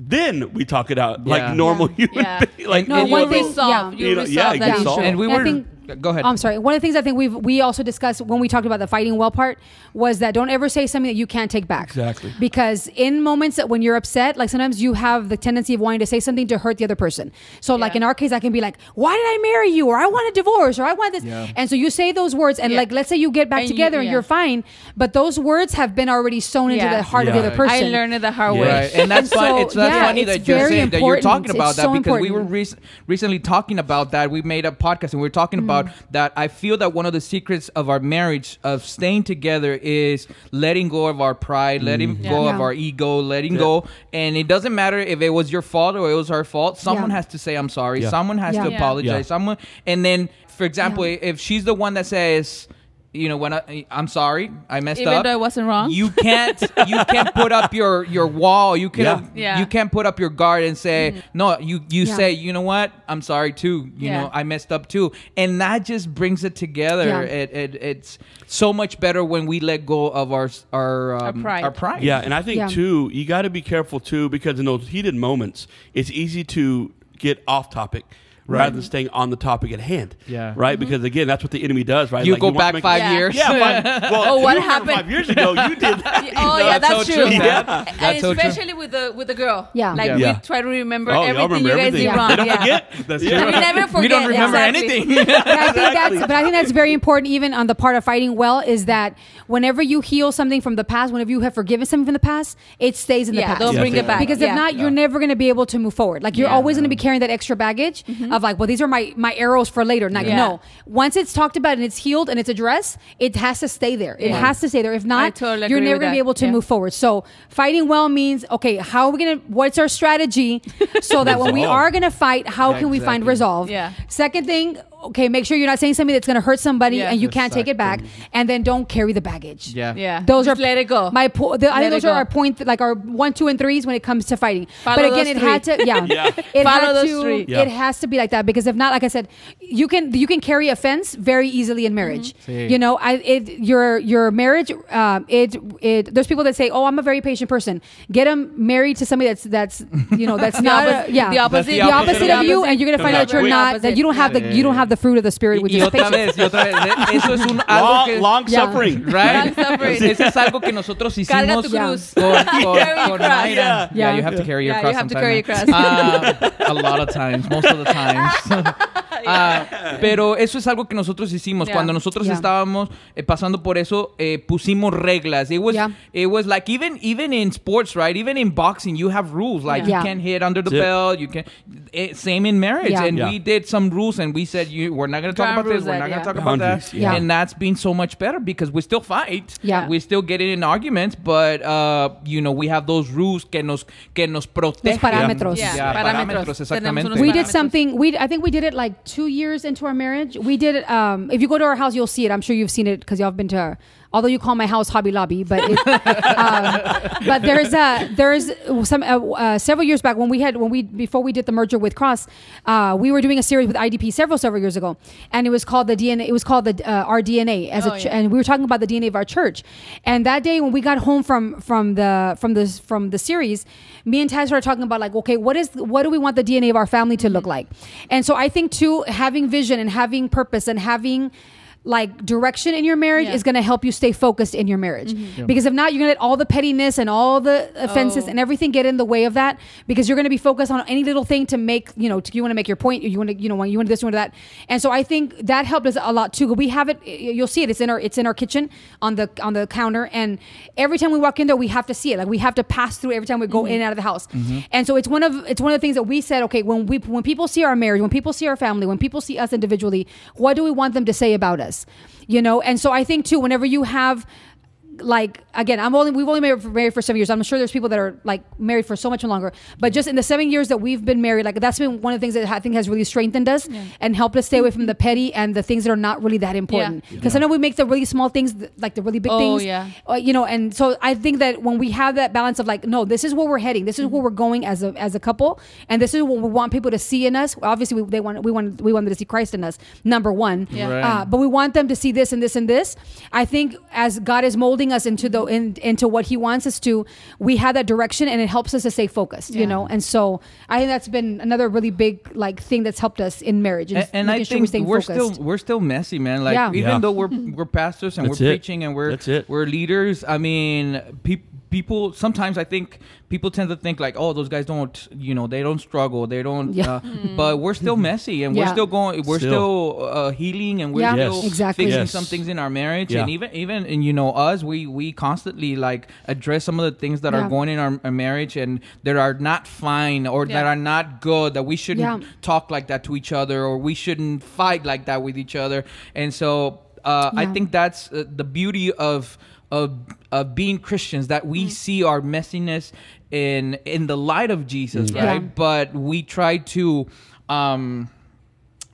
then we talk it out Yeah. like normal human Yeah. being. Like No, And one you thing- resolve, yeah. you You know, resolve yeah, you that get issue. solved. And we And I were. think- go ahead. I'm sorry. One of the things I think we've we also discussed when we talked about the fighting well part was that don't ever say something that you can't take back. Exactly. Because in moments that when you're upset, like sometimes you have the tendency of wanting to say something to hurt the other person. So like in our case, I can be like, "Why did I marry you?" or "I want a divorce," or "I want this," Yeah. and so you say those words, and Yeah. like let's say you get back And you- together and you're fine, but those words have been already sewn into the heart of the other person. I learned it the hard Yeah. way. Right, and that's And fun. so, It's that's yeah, funny it's that you're very saying that you're talking about It's that so because we were rec- recently talking about that. We made a podcast and we were talking about Mm. that. I feel that one of the secrets of our marriage of staying together is letting go of our pride, letting mm-hmm. Yeah. go of our ego, letting Yeah. go, and it doesn't matter if it was your fault or it was our fault. Someone Yeah. has to say I'm sorry. Yeah. Someone has Yeah. to Yeah. apologize. Yeah. Someone, and then for example, Yeah. if she's the one that says. You know when I, I'm sorry, I messed Even up. though I wasn't wrong. You can't you can't put up your your wall. You can Yeah. not Yeah. you can't put up your guard and say no. You you Yeah. say you know what I'm sorry too. You Yeah. know I messed up too, and that just brings it together. Yeah. It, it it's so much better when we let go of our our um, pride. Our pride. Yeah, and I think Yeah. too, you got to be careful too because in those heated moments, it's easy to get off topic, rather than staying on the topic at hand. Yeah. Right? Mm-hmm. Because again, that's what the enemy does, right? You Like, go want to back make- five Yeah. years. Yeah, five, well, Oh, what happened? Five years ago, you did that. Oh No, yeah, that's that's so true. true, Yeah. Dad. And That's so true. especially with the with the girl. Yeah. Like Yeah. we try to remember Oh, everything remember you guys everything. did wrong. They don't yeah. forget. That's Yeah. We never forget. we don't remember anything. But I think that's, but I think that's very important, even on the part of fighting well, is that whenever you heal something from the past, whenever you have forgiven something from the past, it stays in the past. don't bring it back. because if not, you're never going to be able to move forward. Like you're always going to be carrying that extra baggage mm-hmm. Of like, well, these are my my arrows for later. Like Yeah. no, once it's talked about and it's healed and it's addressed, it has to stay there. It Yeah. has to stay there. If not, totally you're never going to be able to Yeah. move forward. So fighting well means okay, how are we going to? What's our strategy so that when we are going to fight, how Yeah, can we find resolve? Yeah. Second thing, okay, make sure you're not saying something that's going to hurt somebody Yeah. and you can't take it back, and then don't carry the baggage. Yeah. Yeah. Those Just are let it go. My po- the, I think it those are go. our point, like our one, two, and threes when it comes to fighting. Follow but again, those it had to, yeah, Yeah. it Follow had those to, three. Yeah. it has to be like that because if not, like I said, you can you can carry offense very easily in marriage. Sí. You know, I it your your marriage, um, it it. There's people that say, oh, I'm a very patient person. Get them married to somebody that's that's you know that's not a, yeah the opposite- the opposite of you, and you're gonna find out you're not that you don't have the you don't have the fruit of the spirit with Y, y your otra patience. vez, y otra vez. e- Eso es un algo Long, que long Yeah. suffering. Right? Long suffering. Eso es algo que nosotros Carga hicimos tu Yeah. cruz. con, con, con cross. Yeah. Yeah, Yeah. you have to carry your Yeah, cross. you have to carry your cross. Ah, a lot of times, most of the times. Ah, pero eso es algo que nosotros hicimos Yeah. cuando nosotros Yeah. estábamos eh, pasando por eso. Eh, pusimos reglas. It was Yeah. it was like even even in sports, right? Even in boxing, you have rules. Like Yeah. you can't hit under the That's it. belt. You can. eh, same in marriage, Yeah. and Yeah. we did some rules, and we said you we're not going to talk about this. rules We're that, not going to talk about that. Boundaries, yeah. Yeah. And that's been so much better because we still fight. Yeah. We still get in arguments, but uh, you know, we have those rules que nos que nos protegen. parámetros. Yeah, Yeah, parámetros. parámetros, exactamente. we did something we i think we did it like two years into our marriage we did it um if you go to our house you'll see it i'm sure you've seen it because y'all have been to our, although you call my house hobby lobby but it, um, but there's a there's some uh, uh, several years back when we had when we before we did the merger with cross uh, we were doing a series with idp several several years ago. And it was called the dna it was called the uh, our dna as Oh, a ch- yeah. and we were talking about the dna of our church. And that day when we got home from from the from the from the series me and Ty started talking about like okay what is what do we want the dna of our family to look like? And so i think too having vision and having purpose and having like direction in your marriage Yeah. is going to help you stay focused in your marriage. Mm-hmm. Because if not you're going to let all the pettiness and all the offenses Oh. and everything get in the way of that because you're going to be focused on any little thing to make you know to, you want to make your point you want to you know you want this you want that. And so i think that helped us a lot too we have it you'll see it it's in our it's in our kitchen on the on the counter and every time we walk in there we have to see it like we have to pass through every time we go mm-hmm. in and out of the house. Mm-hmm. And so it's one of it's one of the things that we said okay when we when people see our marriage when people see our family when people see us individually what do we want them to say about us you know? And so i think too whenever you have like again i'm only we've only been married for seven years. I'm sure there's people that are like married for so much longer. But just in the seven years that we've been married like that's been one of the things that i think has really strengthened us and helped us stay away from the petty and the things that are not really that important. Because i know we make the really small things like the really big Oh, things yeah. uh, you know and so i think that when we have that balance of like no this is where we're heading. This is where we're going as a as a couple. And this is what we want people to see in us. Obviously we, they want we want we want them to see christ in us number one. Yeah. Right. uh, but we want them to see this and this and this. I think as God is molding us into the in, into what He wants us to, we have that direction, and it helps us to stay focused. You know, and so I think that's been another really big like thing that's helped us in marriage. and, and I making sure think we're we're still we're still messy, man. Like Yeah. even Yeah. though we're we're pastors and That's we're it. preaching and we're That's it. we're leaders. I mean, pe- people sometimes I think people tend to think like, oh, those guys don't, you know, they don't struggle, they don't. Yeah. Uh, But we're still messy and we're still going. We're Still. still, uh, healing and we're Yeah, still Yes. exactly. fixing Yes. some things in our marriage Yeah. and even even and you know us, we we constantly like address some of the things that Yeah. are going in our, our marriage and that are not fine or that are not good that we shouldn't Yeah. talk like that to each other or we shouldn't fight like that with each other and so uh, i think that's uh, the beauty of of of being christians that we see our messiness in in the light of jesus Mm. right Yeah. but we try to um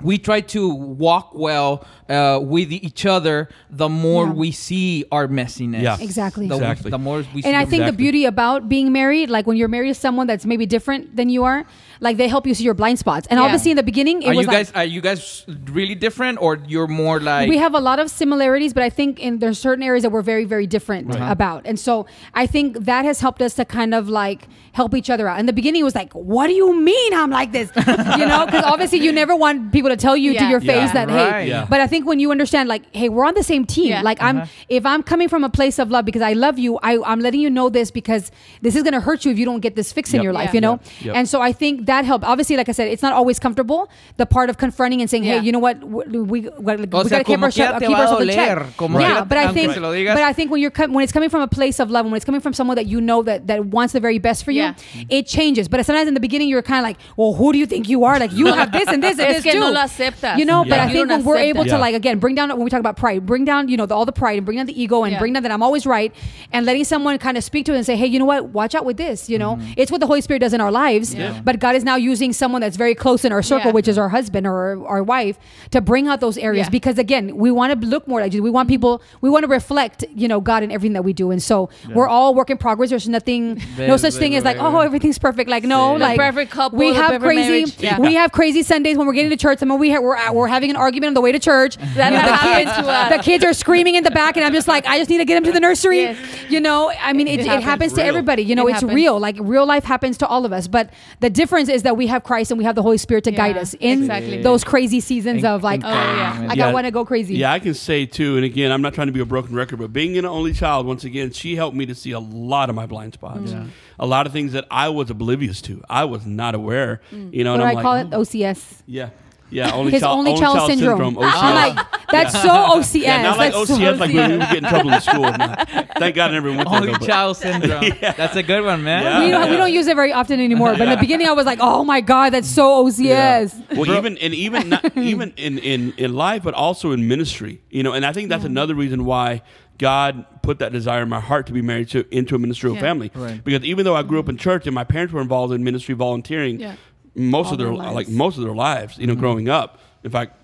we try to walk well uh, with each other, the more Yeah. we see our messiness. Yeah. Exactly. The, Exactly. the more we see. and I think the beauty about being married, like when you're married to someone that's maybe different than you are, like they help you see your blind spots. And Yeah. obviously in the beginning, it are was you like, guys are you guys really different, or you're more like we have a lot of similarities, but I think in there's certain areas that we're very, very different uh-huh. about. And so I think that has helped us to kind of like help each other out. In the beginning, it was like, what do you mean I'm like this? you know, because obviously you never want people to tell you to your face Yeah. that, Right. hey, Yeah. but I think when you understand, like, hey, we're on the same team. Yeah. Like I'm, uh-huh. if I'm coming from a place of love because I love you, I, I'm letting you know this because this is going to hurt you if you don't get this fix in your life, Yeah. you know? Yep. Yep. And so I think that helped. Obviously, like I said, it's not always comfortable. The part of confronting and saying, Yeah. hey, you know what, we, we, we O got sea, to keep, como our, quiera te keep ourselves in check. como yeah, quiera, but I think, se but I think when you're com- when it's coming from a place of love, and when it's coming from someone that you know that that wants the very best for you, Yeah. it changes. But sometimes in the beginning, you're kind of like, well, who do you think you are? Like you have this and this and this que no too. You know, but I think when we're able to like again bring down when we talk about pride, bring down you know the, all the pride and bring down the ego and bring down that I'm always right, and letting someone kind of speak to it and say, hey, you know what, watch out with this. You know, mm-hmm. it's what the Holy Spirit does in our lives. But God is now using someone that's very close in our circle, Yeah. which is our husband or our, our wife, to bring out those areas Yeah. because again, we want to look more like Jesus. We want people, we want to reflect, you know, God in everything that we do, and so we're all work in progress. There's nothing, no Very, such thing very, as like, very. oh, everything's perfect. Like no, Sí. The like perfect couple, We have crazy. Yeah. we have crazy Sundays when we're getting to church. I mean, we ha- we're at- we're having an argument on the way to church. That You the kids, to the kids are screaming in the back, and I'm just like, I just need to get them to the nursery. Yes. You know, I mean, it, It it, happens. happens to everybody. You know, It it's happens. real. Like real life happens to all of us. But the difference is that we have Christ and we have the Holy Spirit to Yeah, guide us in exactly. those crazy seasons In- of like, in- Oh, yeah. like Yeah. I want to go crazy. Yeah, I can say too, and again, I'm not trying to be a broken record, but being an only child, once again, she helped me to see a lot of my blind spots, mm. a lot of things that I was oblivious to. I was not aware, mm. you know. What and I'm I call like, it? Oh. OCS. Yeah, yeah, only His child, only child syndrome. OCS. I'm like, that's so OCS. yeah, not like That's OCS, so like when we would get in trouble in school. No. Thank God everyone never went there. only though, child syndrome. yeah. That's a good one, man. Yeah. we don't, we don't use it very often anymore. But in the beginning, I was like, oh my God, that's so OCS. Well, even and even not, even in, in in life, but also in ministry, you know. And I think that's another reason why God put that desire in my heart to be married to into a ministerial Yeah. family. Right. Because even though I grew up in church and my parents were involved in ministry volunteering, Yeah. Most All of their, their lives. like most of their lives, you know, mm-hmm. growing up. In fact,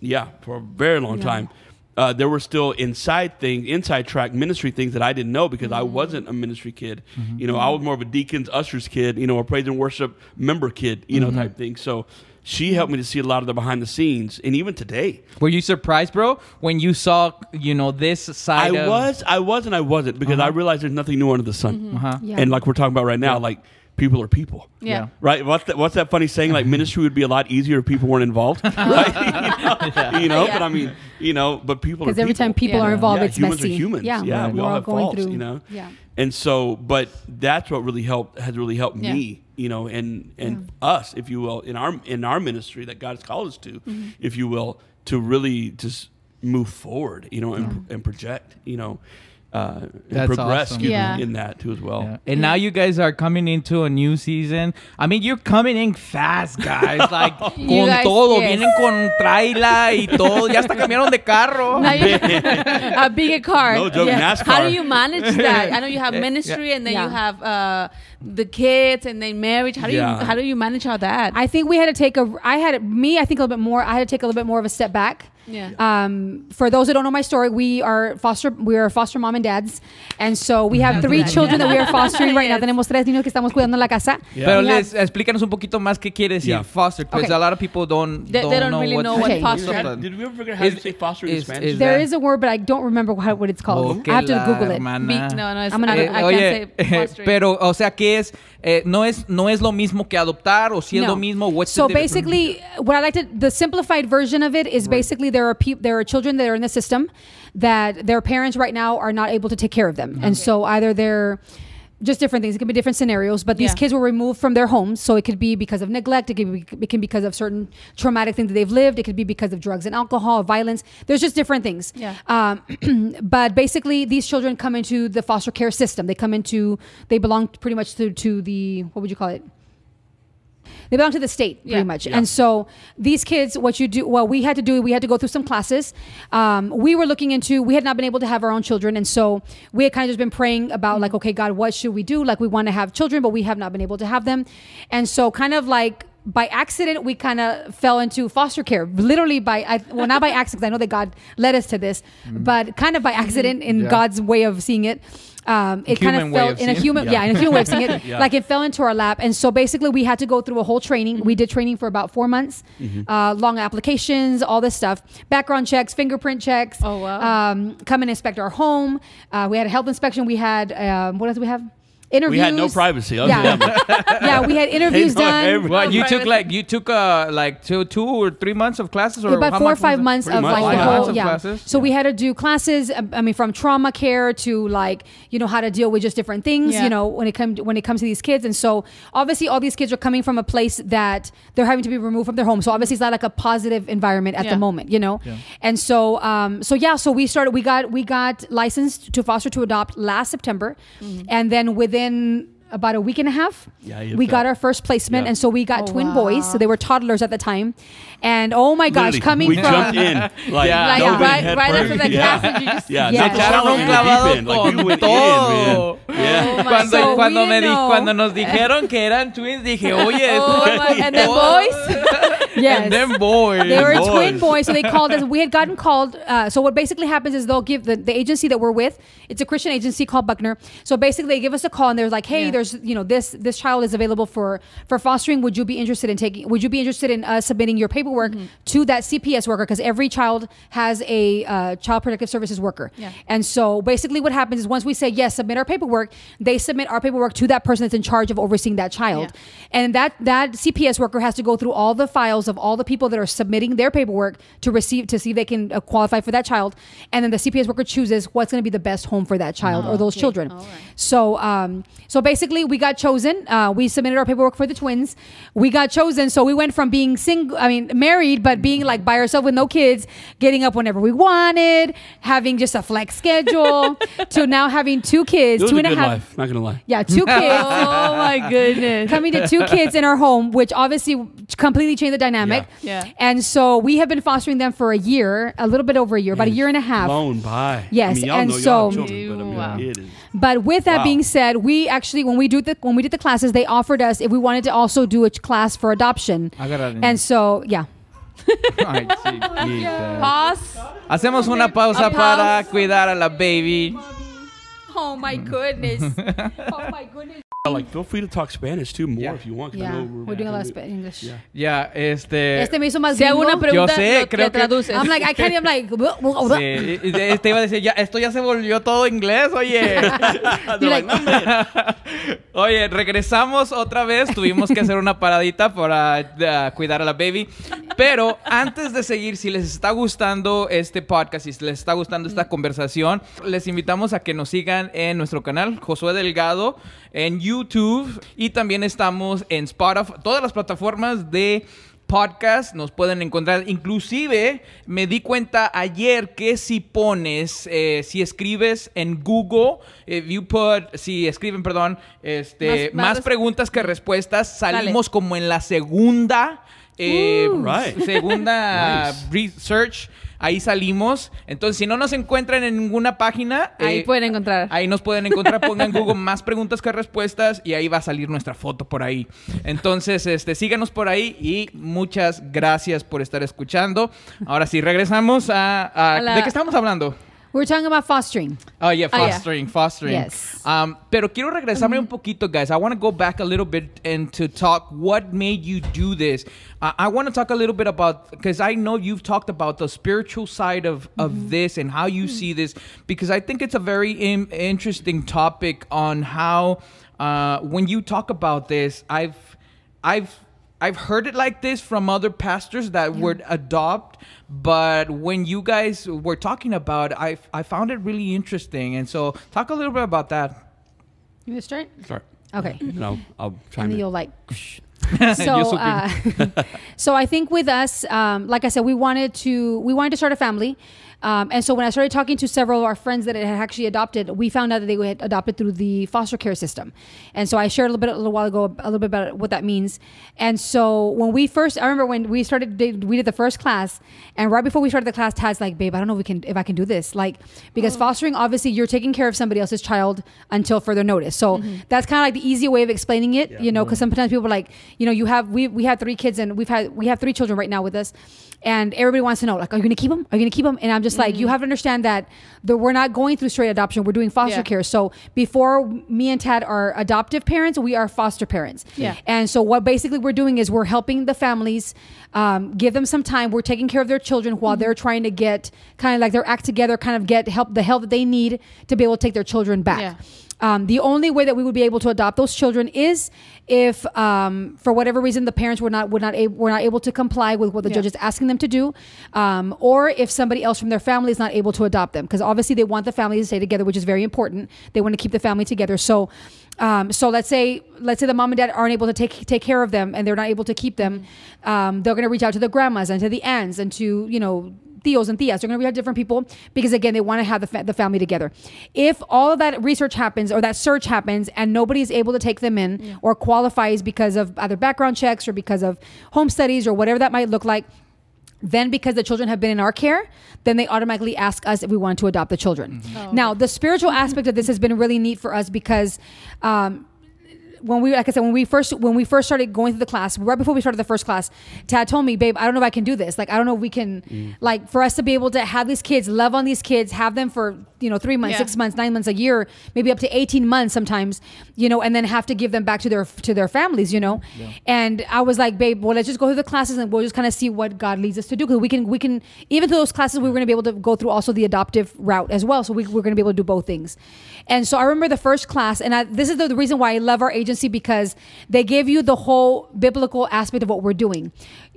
yeah, for a very long Yeah. time. Uh, there were still inside things, inside track ministry things that I didn't know because I mm-hmm. wasn't a ministry kid. Mm-hmm. You know, I was more of a deacons, ushers kid, you know, a praise and worship member kid, you know, type thing. So she helped me to see a lot of the behind the scenes, and even today, Were you surprised, bro, when you saw you know this I side? of, was, I was, and I wasn't because I uh-huh. realized there's nothing new under the sun. Uh-huh. Yeah. And like we're talking about right now, like people are people. Yeah. Right? What's that, what's that funny saying? Like ministry would be a lot easier if people weren't involved, right? you know, you know? Yeah. but I mean, you know, but people are Because every time people Yeah. are involved, yeah, it's humans messy. are humans. Yeah, Yeah, we all all have going faults, through. you know. Yeah. And so, but that's what really helped has really helped Yeah. me, you know, and and us, if you will, in our in our ministry that God has called us to, Mm-hmm. if you will, to really just move forward, you know, and, and project, you know, uh, and That's progress awesome. excuse Yeah. in that too as well. Yeah. And now you guys are coming into a new season. I mean, you're coming in fast, guys. Like con guys, todo, yes. vienen con traila y todo. Ya hasta cambiaron de carro. You a bigger car. No joke, NASCAR. How do you manage that? I know you have Yeah. ministry and then Yeah. you have uh, the kids and then marriage. How do Yeah. you how do you manage all that? I think we had to take a. I had me. I think a little bit more. I had to take a little bit more of a step back. Yeah. Um, for those that don't know my story, we are foster. We are foster mom and dads, and so we have three children that we are fostering right now. Yes. Tenemos tres niños que estamos cuidando en la casa. Yeah. Pero We have- les, explícanos un poquito más qué quiere decir Yeah. foster, because Okay. a lot of people don't, They- they don't know really what, know what Okay. foster Did, Something. did we ever figure out how Is- to say foster in is- Spanish? is There that- is a word, but I don't remember how, what it's called. Que I have to Google it. Be- no, no, it's, I'm gonna- I, Eh, I can't say fostering. pero, o sea, ¿qué es? Eh, no es no es lo mismo que adoptar o si es No. lo mismo. What's so the basically, what I like to the simplified version of it is basically there are peop there are children that are in the system that their parents right now are not able to take care of them, and so either they're just different things. It can be different scenarios, but these Yeah. kids were removed from their homes. So it could be because of neglect. It could be, it can be because of certain traumatic things that they've lived. It could be because of drugs and alcohol, violence. There's just different things. Yeah. Um, but basically, these children come into the foster care system. They come into, they belong pretty much to, to the, what would you call it? They belong to the state, Yeah. pretty much. Yeah. And so these kids, what you do, what we had to do, we had to go through some classes. Um, we were looking into, we had not been able to have our own children. And so we had kind of just been praying about, like, mm. okay, God, what should we do? Like, we want to have children, but we have not been able to have them. And so, kind of like, by accident we kind of fell into foster care. Literally by I, well not by accident. I know that God led us to this, mm. but kind of by mm-hmm. accident in Yeah. God's way of seeing it. Um, it kind of way fell of in a human, Yeah. yeah. in a human way of seeing it. Yeah. Like it fell into our lap, and so basically we had to go through a whole training. We did training for about four months, uh, long applications, all this stuff, background checks, fingerprint checks. Oh, wow. Um, come and inspect our home. Uh, we had a health inspection. We had um, what else? do We have interviews. We had no privacy. Yeah. tell you that much. yeah, we had interviews no, done. every- Well, you Right. took like you took uh like two two or three months of classes, or about how four or much was five months of much. like the whole yeah. classes? So we had to do classes. um, I mean, from trauma care to like you know how to deal with just different things. Yeah. You know when it comes when it comes to these kids, and so obviously all these kids are coming from a place that they're having to be removed from their home. So obviously it's not like a positive environment at Yeah. the moment. You know, and so um so yeah. So we started. We got we got licensed to foster to adopt last September, Mm-hmm. and then within about a week and a half, Yeah, you we got our first placement, Yeah. and so we got Oh, twin boys. So they were toddlers at the time, and oh my gosh, Literally, coming we from jumped in like, Yeah. Like right, head right after the yeah. classes, you just Yeah, Yeah. not Te echaron thrown un in the deep clavado end, like con you went todo. in, man. Yeah. Oh my Cuando, So we cuando me didn't di- know. cuando nos dijeron que eran twins, dije, oye, Oh my- and then boys. yes. and then boys. they were Boys. twin boys, so they called us. We had gotten called. Uh, so what basically happens is they'll give the, the agency that we're with. It's a Christian agency called Buckner. So basically, they give us a call and they're like, "Hey, Yeah. there's you know this this child is available for for fostering. Would you be interested in taking? Would you be interested in uh, submitting your paperwork Mm-hmm. to that CPS worker? Because every child has a uh, child protective services worker. Yeah. And so basically, what happens is once we say yes, submit our paperwork, they submit our paperwork to that person that's in charge of overseeing that child, Yeah. and that that CPS worker has to go through all the files of all the people that are submitting their paperwork to receive to see if they can uh, qualify for that child, and then the CPS worker chooses what's going to be the best home for that child or those Okay. children. All right. So, um, so basically, we got chosen. Uh, we submitted our paperwork for the twins. We got chosen. So we went from being single, I mean, married, but being like by ourselves with no kids, getting up whenever we wanted, having just a flex schedule, to now having two kids, It was two a and a half. life. Not gonna lie. Yeah, two kids. Oh my goodness. Coming to two kids in our home, which obviously completely changed the dynamic. Yeah. Yeah. And so we have been fostering them for a year, a little bit over a year, about a year and a half. Blown by. Yes, I mean, y'all and know y'all have so- children, but I mean, Wow. it is. But with that Wow. being said, we actually when we do the when we did the classes, they offered us if we wanted to also do a class for adoption. I got it. And so yeah. Ay. Pause. Hacemos una pausa pause. para cuidar a la baby. Oh my goodness. oh my goodness. Like, feel free to talk Spanish too more Yeah. if you want. 'cause I Yeah, know we're doing a lot of Spanish English. Yeah. Ya, este. Este me hizo más Si hago una pregunta, sé, lo- creo le que- traduces. I'm like I can't I'm like Sí, este iba a decir, ya, esto ya se volvió todo inglés, oye. Like, Oye, regresamos otra vez. Tuvimos que hacer una paradita para eh, cuidar a la baby. Pero antes de seguir, si les está gustando este podcast, si les está gustando esta conversación, les invitamos a que nos sigan en nuestro canal, Josué Delgado, en YouTube. Y también estamos en Spotify, todas las plataformas de podcast nos pueden encontrar. Inclusive me di cuenta ayer que si pones, eh, si escribes en Google, if you put, si escriben, perdón, este, Más- más, más res- preguntas que respuestas, salimos como en la segunda, eh, Uh, right. segunda Nice. research. Ahí salimos. Entonces, si no nos encuentran en ninguna página, Ahí eh, pueden encontrar. Ahí nos pueden encontrar, pongan Google más preguntas que respuestas y ahí va a salir nuestra foto por ahí. Entonces, este, síganos por ahí y muchas gracias por estar escuchando. Ahora sí, regresamos a... a- A la- ¿De qué estamos hablando? We're talking about fostering. Oh, yeah, Ah, yeah. fostering, fostering. Yes. Um, pero quiero regresarme un poquito, guys. I want to go back a little bit and to talk what made you do this. Uh, I want to talk a little bit about because I know you've talked about the spiritual side of of this and how you see this because I think it's a very im- interesting topic on how uh, when you talk about this, I've I've I've heard it like this from other pastors that would adopt, but when you guys were talking about, I I found it really interesting, and so talk a little bit about that. You want to start? Start. Okay. And I'll, I'll chime and then in. you'll like You'll so uh, so i think with us um, like i said we wanted to we wanted to start a family um, and so when i started talking to several of our friends that had actually adopted we found out that they had adopted through the foster care system. And so i shared a little bit a little while ago a little bit about what that means. And so when we first i remember when we started we did the first class and right before we started the class tad's like babe i don't know if we can if i can do this. Like because fostering obviously you're taking care of somebody else's child until further notice. So that's kind of like the easy way of explaining it you know because sometimes people are like you know, you have we we have three kids and we've had we have three children right now with us, and everybody wants to know like, are you gonna keep them? Are you gonna keep them? And I'm just like, you have to understand that the, we're not going through straight adoption. We're doing foster Yeah. care. So before me and Tad are adoptive parents, we are foster parents. Yeah. And so what basically we're doing is we're helping the families, um, give them some time. We're taking care of their children while they're trying to get kind of like their act together, kind of get help the help that they need to be able to take their children back. Yeah. Um, the only way that we would be able to adopt those children is if, um, for whatever reason, the parents were not would not able were not able to comply with what the Yeah. judge is asking them to do, um, or if somebody else from their family is not able to adopt them, because obviously they want the family to stay together, which is very important. They want to keep the family together. So, um, so let's say let's say the mom and dad aren't able to take take care of them, and they're not able to keep them. Um, they're going to reach out to the grandmas and to the aunts and to you know Theos and Theas. They're going to to different people because again, they want to have the, fa- the family together. If all of that research happens or that search happens and nobody is able to take them in or qualifies because of either background checks or because of home studies or whatever that might look like, then because the children have been in our care, then they automatically ask us if we want to adopt the children. Oh, Now, the spiritual aspect of this has been really neat for us because um, when we like I said when we first when we first started going through the class right before we started the first class Tad told me babe I don't know if I can do this. Like I don't know if we can Mm. like for us to be able to have these kids love on these kids have them for you know three months Yeah. six months nine months a year maybe up to 18 months sometimes you know and then have to give them back to their to their families you know? And I was like babe well let's just go through the classes and we'll just kind of see what God leads us to do because we can we can even through those classes we were going to be able to go through also the adoptive route as well. So we, we're going to be able to do both things. And so I remember the first class and I, this is the, the reason why I love our agency because they give you the whole biblical aspect of what we're doing.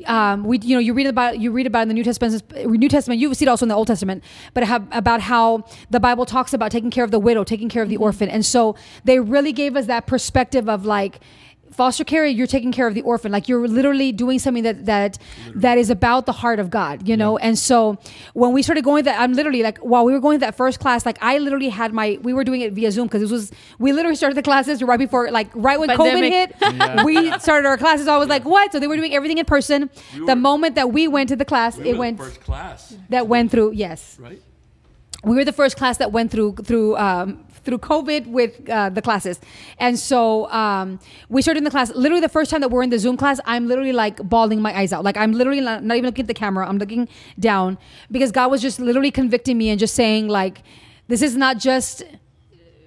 Um, we you know you read about you read about in the New Testament New Testament you see it also in the Old Testament but about how the Bible talks about taking care of the widow taking care of the orphan. And so they really gave us that perspective of like foster care you're taking care of the orphan. Like you're literally doing something that that that is about the heart of god you know? And so when we started going that i'm literally like while we were going to that first class like i literally had my we were doing it via zoom because this was we literally started the classes right before like right when Pandemic. covid hit we started our classes. I was like what? So they were doing everything in person. We the were- moment that we went to the class We it went first class, that went through yes. Right? We were the first class that went through through um, through COVID with uh, the classes, and so um, we started in the class. Literally, the first time that we're in the Zoom class, I'm literally like bawling my eyes out. Like I'm literally not, not even looking at the camera. I'm looking down because God was just literally convicting me and just saying like, this is not just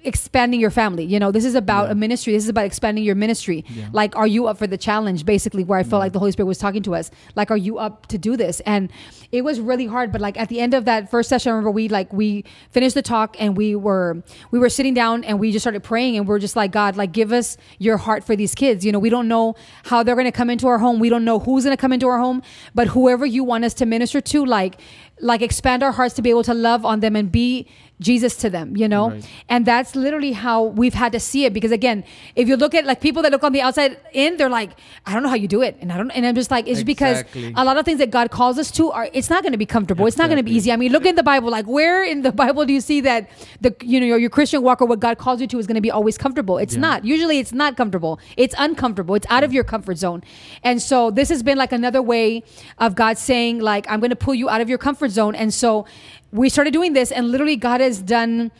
expanding your family. You know, this is about a ministry. This is about expanding your ministry. Like, are you up for the challenge? Basically, where I felt like the Holy Spirit was talking to us. Like, are you up to do this? And it was really hard. But like at the end of that first session, I remember we like we finished the talk and we were we were sitting down and we just started praying and we're just like God, like give us your heart for these kids. You know, we don't know how they're going to come into our home. We don't know who's going to come into our home, but whoever you want us to minister to, like like expand our hearts to be able to love on them and be Jesus to them, you know? Right. And that's literally how we've had to see it. Because again, if you look at like people that look on the outside in, they're like, I don't know how you do it. And I don't, and I'm just like, it's Exactly. because a lot of things that God calls us to are, it's not going to be comfortable. It's not going to be easy. I mean, look in the Bible, like where in the Bible do you see that the, you know, your, your Christian walk or what God calls you to is going to be always comfortable? It's not. Usually it's not comfortable. It's uncomfortable. It's out of your comfort zone. And so this has been like another way of God saying like, I'm going to pull you out of your comfort zone. And so we started doing this and literally God has done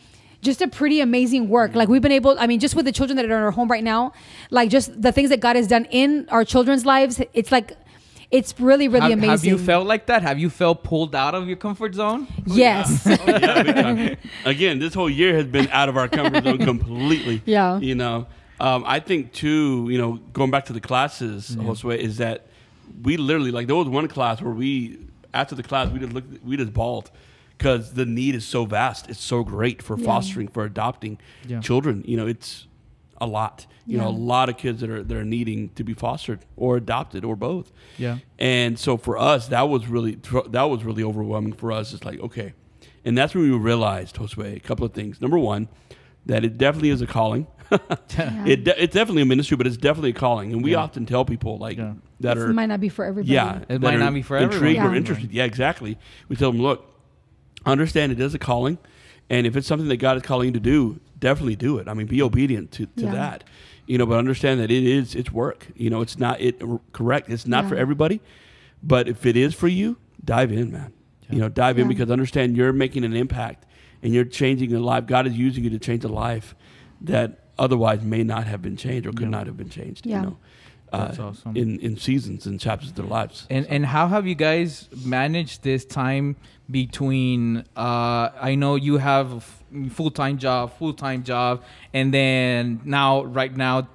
just a pretty amazing work. Like we've been able, I mean, just with the children that are in our home right now, like just the things that God has done in our children's lives, it's like, it's really, really have, amazing. have you felt like that? Have you felt pulled out of your comfort zone? Yes. Oh, yeah, big time. Again, this whole year has been out of our comfort zone completely. Yeah. You know, um, I think too. You know, going back to the classes, Josue, is that we literally like there was one class where we after the class we just looked we just bawled because the need is so vast. It's so great for Yeah. fostering for adopting Yeah. children. You know, it's a lot. You know, a lot of kids that are that are needing to be fostered or adopted or both. Yeah. And so for us, that was really that was really overwhelming for us. It's like okay, and that's when we realized, Josue, a couple of things. Number one, that it definitely is a calling. it de- it's definitely a ministry, but it's definitely a calling. And we Yeah. often tell people like Yeah. that This are might not be for everybody. yeah, It might not be for intrigued everyone. or Yeah. interested. Yeah, exactly. We tell them, look, understand it is a calling, and if it's something that God is calling you to do, definitely do it. I mean, be obedient to, to Yeah. that. You know, but understand that it is it's work. You know, it's not it correct. It's not for everybody, but if it is for you, dive in, man. You know, dive in because understand you're making an impact and you're changing a life. God is using you to change a life that otherwise may not have been changed or could Yeah. not have been changed. Yeah. You know. uh, That's awesome. in in seasons and chapters of their lives. And and how have you guys managed this time between? Uh, I know you have a full time job, full time job, and then now right now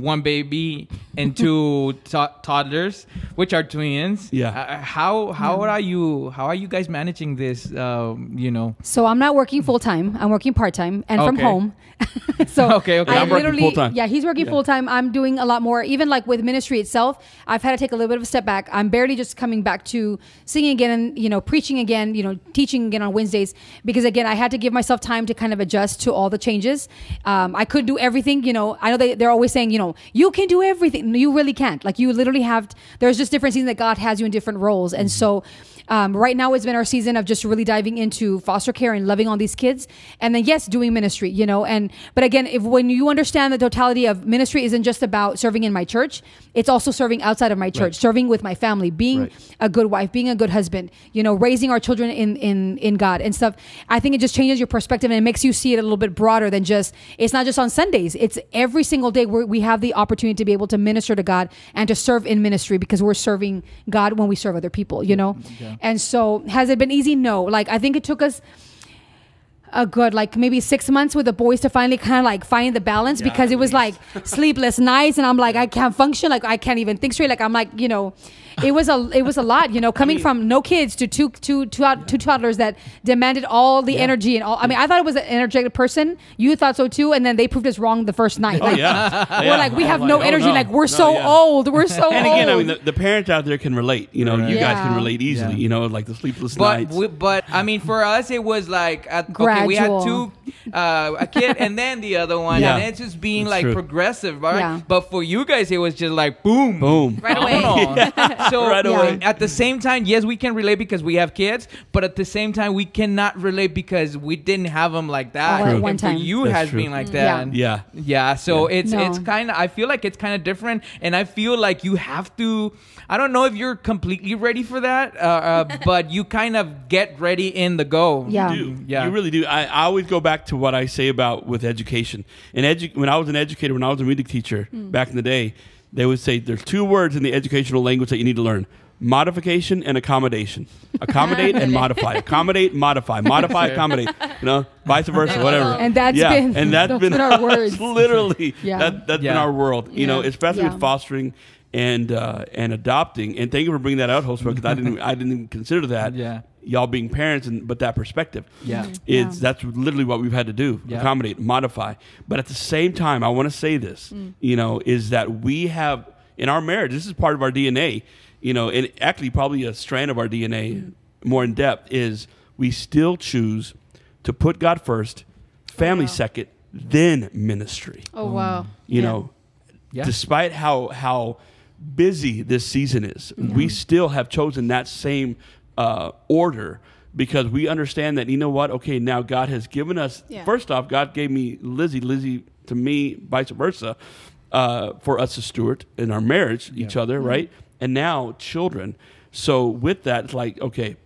one baby and two to- toddlers, which are twins. Yeah. Uh, how how are you? How are you guys managing this? Um, you know. So I'm not working full time. I'm working part time and from Okay. home. so Okay, okay. I I'm working full-time. Yeah, he's working Yeah. full time. I'm doing a lot more. Even like with ministry itself, I've had to take a little bit of a step back. I'm barely just coming back to singing again and you know preaching again. You know teaching again on Wednesdays because again I had to give myself time to kind of adjust to all the changes. Um, I couldn't do everything. You know I know they, they're always saying you know you can do everything. You really can't. Like you literally have. There's just different seasons that God has you in different roles, and mm-hmm. so. Um, right now, it's been our season of just really diving into foster care and loving on these kids, and then yes, doing ministry. You know, and but again, if when you understand the totality of ministry isn't just about serving in my church, it's also serving outside of my church, serving with my family, being Right. a good wife, being a good husband. You know, raising our children in in in God and stuff. I think it just changes your perspective and it makes you see it a little bit broader than just. It's not just on Sundays. It's every single day where we have the opportunity to be able to minister to God and to serve in ministry because we're serving God when we serve other people. You know. And so, has it been easy? No. Like, I think it took us a good, like, maybe six months with the boys to finally kind of like find the balance Yeah, because it at was like sleepless nights. And I'm like, I can't function. Like, I can't even think straight. Like, I'm like, you know, it was a it was a lot, you know, coming mean- from no kids to two two two out- two toddlers that demanded all the energy and all. I mean, I thought it was an energetic person. You thought so too, and then they proved us wrong the first night. Oh Like, yeah, We're Yeah. like, we have I'm no oh, energy. no. Like, we're No, so yeah. old. We're so old. And old. again, I mean, the, the parents out there can relate. You know, you guys can relate easily. Yeah. You know, like the sleepless But nights. we, but I mean, for us, it was like at, okay, we had two, uh, a kid and then the other one, Yeah. and it's just being That's like true. progressive, right? Yeah. But for you guys, it was just like boom, Boom. Right away. away. so Right away. at the same time, yes, we can relate because we have kids, but at the same time, we cannot relate because we didn't have them like that. All And one for time. you That's has true. been like that. Yeah. Yeah. yeah, so it's No. it's kind of I feel like it's kind of different, and I feel like you have to. I don't know if you're completely ready for that, uh, uh, but you kind of get ready in the go. Yeah. do. Yeah. You really do. I, I always go back to what I say about with education. And edu- when I was an educator, when I was a music teacher back in the day, they would say there's two words in the educational language that you need to learn. Modification and accommodation. Accommodate and modify. Accommodate, modify. Modify, accommodate. You know, vice versa, whatever. And that's yeah. been- and that's those been been our words. literally Yeah. that that's been our world. You know, especially Yeah. with fostering and uh, and adopting. And thank you for bringing that out, host, because I didn't I didn't even consider that. Yeah. Y'all being parents, and but that perspective. Yeah. Mm-hmm. It's Yeah. that's literally what we've had to do: Yeah. accommodate, modify. But at the same time, I want to say this: mm. you know, is that we have in our marriage. This is part of our DNA. You know, and actually probably a strand of our DNA, mm. more in depth, is we still choose to put God first, family oh, wow. second, then ministry. Oh wow. Mm. You Yeah. know, Yeah. despite how how busy this season is, mm-hmm. we still have chosen that same uh, order because we understand that you know what? Okay, now God has given us. Yeah. First off, God gave me Lizzie, Lizzie to me, vice versa, uh, for us to steward in our marriage, each other, right? And now children. So with that, it's like okay.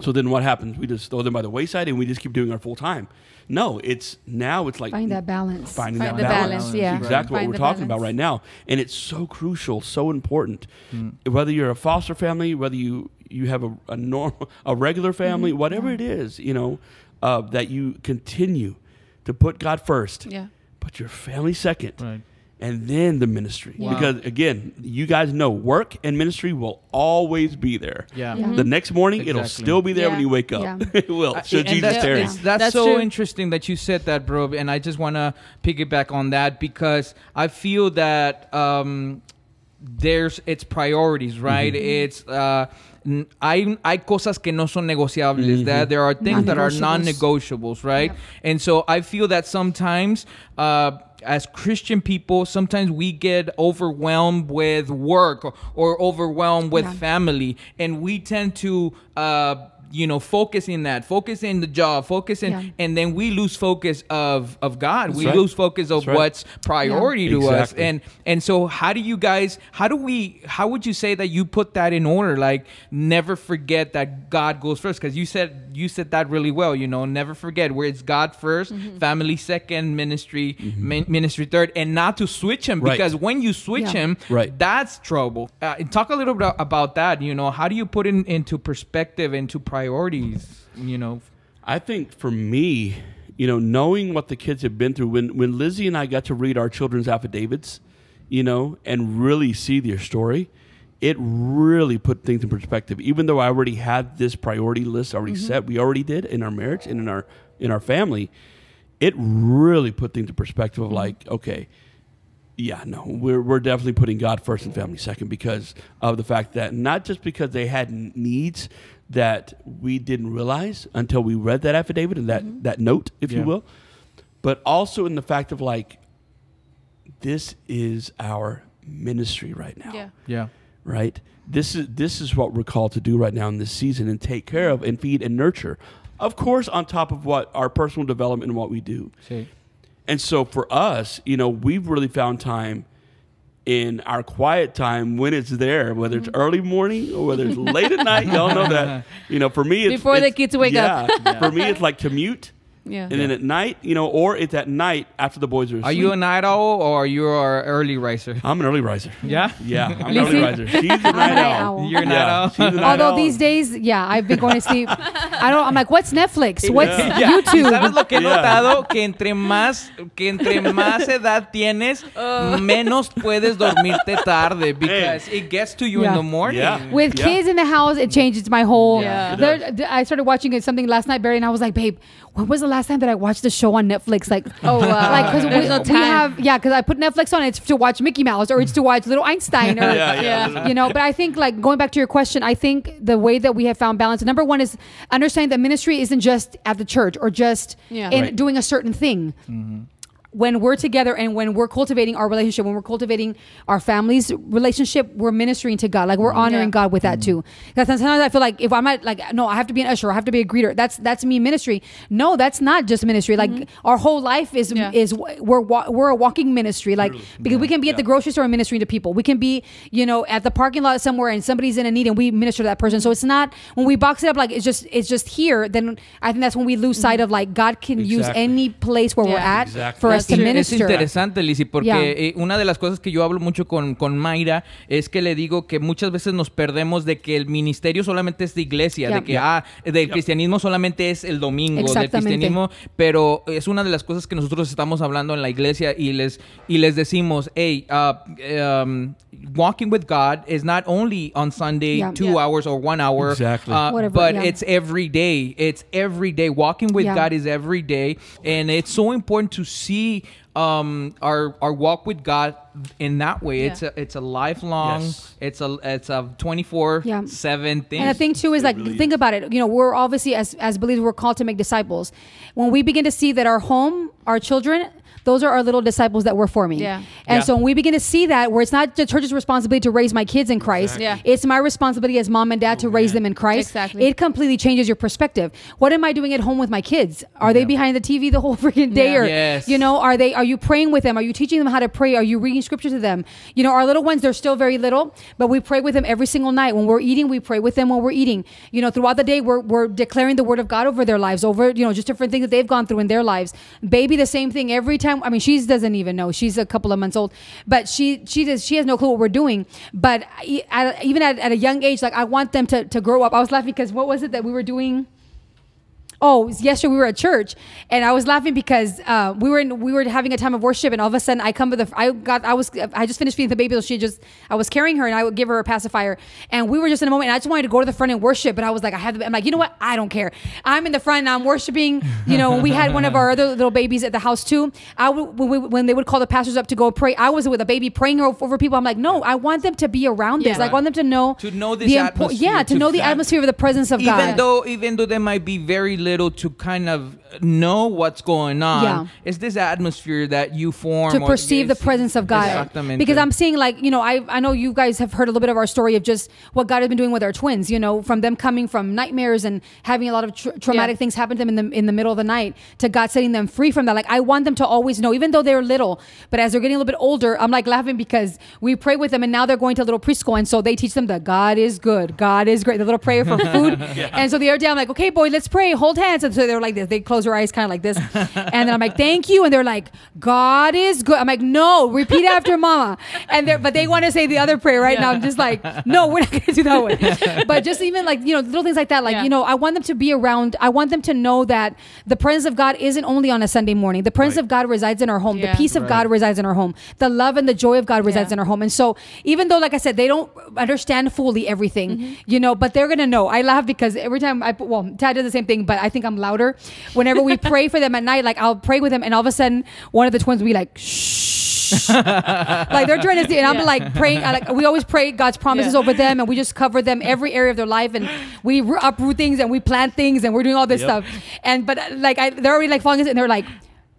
So then what happens? We just throw them by the wayside and we just keep doing our full time. No, it's now it's like Find that balance. finding Find that balance. balance, yeah. Exactly Find what we're the talking about right now. And it's so crucial, so important. Whether you're a foster family, whether you, you have a, a normal, a regular family, whatever it is, you know, uh, that you continue to put God first, Yeah. put your family second, Right. and then the ministry. Wow. Because again, you guys know work and ministry will always be there. Yeah. Yeah. The next morning, it'll still be there when you wake up. Yeah. it will. Uh, Should Jesus that- tarry. that's, That's so true. interesting that you said that, bro. And I just want to piggyback on that because I feel that um, there's it's priorities, right? It's uh, n- hay, hay cosas que no son negociables. That there are things that are non-negotiables, right? Yep. And so I feel that sometimes. Uh, as Christian people, sometimes we get overwhelmed with work or, or overwhelmed with Yeah. family, and we tend to uh, you know, focus in that, focus in the job, focus in, Yeah. and then we lose focus of of God. we right. lose focus of right. what's priority to us. And and so how do you guys? How do we? How would you say that you put that in order? Like never forget that God goes first, because you said you said that really well. You know, never forget where it's God 1st Mm-hmm. family second, ministry min- ministry third, and not to switch them Right. because when you switch Yeah. him, Right. that's trouble. Uh, talk a little bit about that. You know, how do you put it into perspective, into priorities? You know, I think for me, you know, knowing what the kids have been through, when when Lizzie and I got to read our children's affidavits, you know, and really see their story, it really put things in perspective. Even though I already had this priority list already mm-hmm. set, we already did in our marriage and in our in our family, it really put things in perspective of mm-hmm. like, okay, yeah, no, we're, we're definitely putting God first and family second because of the fact that not just because they had needs that we didn't realize until we read that affidavit and that, mm-hmm. that note, if you will, but also in the fact of like, this is our ministry right now Yeah. yeah, right? This is this is what we're called to do right now in this season and take care of and feed and nurture. Of course, on top of what our personal development and what we do. See. And so for us, you know, we've really found time in our quiet time when it's there, whether it's early morning or whether it's late at night. Y'all know that. You know, for me, it's Before the it's- kids wake up. yeah, For me, it's like commute, Yeah. and then at night, you know, or it's at night after the boys are asleep. Are you a night owl or you are an early riser? I'm an early riser. Yeah. Yeah, I'm an early riser. She's a night, night owl. owl. You're a night Yeah, owl. she's a night Although owl. these days, yeah, I've been going to sleep. I don't. I'm like, what's Netflix? What's Yeah. Ya, YouTube? ¿Sabes lo que he notado? Que entre más que entre más edad tienes, oh. menos puedes dormirte tarde because it gets to you in the morning. Yeah. With Yeah. kids in the house, it changes my whole. Yeah. There, I started watching it something last night, Barry, and I was like, babe, when was the last time that I watched a show on Netflix? Like, Oh, wow. like because we, no we have, yeah, because I put Netflix on. It's to watch Mickey Mouse or it's to watch Little Einstein or. Yeah, yeah. Yeah. You know, but I think like going back to your question, I think the way that we have found balance. Number one is understanding that ministry isn't just at the church or just Yeah. in Right. doing a certain thing mm-hmm. When we're together and when we're cultivating our relationship, when we're cultivating our family's relationship, we're ministering to God. Like we're mm-hmm. honoring Yeah. God with that mm-hmm. too. Because sometimes I feel like if I'm at like no, I have to be an usher, I have to be a greeter. That's that's me ministry. No, that's not just ministry. Like mm-hmm. our whole life is Yeah. is we're we're a walking ministry. Like because we can be at the grocery store ministering to people. We can be you know at the parking lot somewhere and somebody's in a need and we minister to that person. So it's not when we box it up like it's just it's just here. Then I think that's when we lose sight of like God can use any place where we're at Exactly. for us Es interesante, Lizzy, porque Yeah. eh, una de las cosas que yo hablo mucho con, con Mayra es que le digo que muchas veces nos perdemos de que el ministerio solamente es de iglesia, Yeah. de que ah, del cristianismo solamente es el domingo, del cristianismo, pero es una de las cosas que nosotros estamos hablando en la iglesia y les y les decimos, hey, uh, um, walking with God is not only on Sunday Yeah. two Yeah. hours or one hour, Exactly. uh, Whatever, but yeah. it's every day. It's every day. Walking with Yeah. God is every day, and it's so important to see um our our walk with God in that way. Yeah. It's a it's a lifelong. Yes. It's a it's a twenty four Yeah. seven thing. And the thing too is like really think is. about it. You know, we're obviously as as believers we're called to make disciples. When we begin to see that our home, our children, those are our little disciples that we're forming. Yeah. And Yeah. so when we begin to see that, where it's not the church's responsibility to raise my kids in Christ, Exactly. Yeah. it's my responsibility as mom and dad to oh, raise them in Christ. Exactly. It completely changes your perspective. What am I doing at home with my kids? Are they behind the TV the whole freaking day? Yeah. Or Yes. you know, are they? Are you praying with them? Are you teaching them how to pray? Are you reading scripture to them? You know, our little ones they're still very little, but we pray with them every single night. When we're eating, we pray with them when we're eating. You know, throughout the day, we're we're declaring the word of God over their lives, over you know just different things that they've gone through in their lives. Baby, the same thing every time. I mean, she doesn't even know. She's a couple of months old, but she she does she has no clue what we're doing. But at, even at, at a young age, like I want them to to grow up. I was laughing because what was it that we were doing? Oh, yesterday we were at church, and I was laughing because uh, we were in, we were having a time of worship, and all of a sudden I come with a I got I was I just finished feeding the baby, so she just I was carrying her, and I would give her a pacifier, and we were just in a moment, and I just wanted to go to the front and worship, but I was like I have to, I'm like you know what I don't care, I'm in the front and I'm worshiping, you know. we had one of our other little babies at the house too. I would when, we, when they would call the pastors up to go pray, I was with a baby praying over, people. I'm like no, I want them to be around this, Yeah. I want them to know To know this the impo- atmosphere, yeah, to to know the atmosphere of the presence of even God. though even though they might be very little to kind of know what's going on. Yeah. It's this atmosphere that you form to perceive the presence of God. Because I'm seeing like, you know, I I know you guys have heard a little bit of our story of just what God has been doing with our twins, you know, from them coming from nightmares and having a lot of tr- traumatic Yeah. things happen to them in the in the middle of the night to God setting them free from that. Like I want them to always know even though they're little, but as they're getting a little bit older, I'm like laughing because we pray with them and now they're going to a little preschool and so they teach them that God is good. God is great. The little prayer for food. And so the other day I'm like, "Okay, boy, let's pray. Hold hands." And so they're like this. They close their eyes kind of like this. And then I'm like, "Thank you." And they're like, "God is good." I'm like, "No, repeat after mama." And they're but they want to say the other prayer right now. I'm just like, "No, we're not going to do that one." But just even like, you know, little things like that like, Yeah. you know, I want them to be around. I want them to know that the presence of God isn't only on a Sunday morning. The presence Right. of God resides in our home. Yeah. The peace of Right. God resides in our home. The love and the joy of God resides Yeah. in our home. And so even though like I said, they don't understand fully everything, Mm-hmm. you know, but they're going to know. I laugh because every time I well, Tad does the same thing, but I think I'm louder. Whenever we pray for them at night, like I'll pray with them and all of a sudden one of the twins will be like, shh. like they're trying to see, and I'm Yeah. like praying. I, like we always pray God's promises Yeah. over them, and we just cover them every area of their life, and we uproot things and we plant things, and we're doing all this Yep. stuff. And but uh, like I, they're already like falling asleep, and they're like,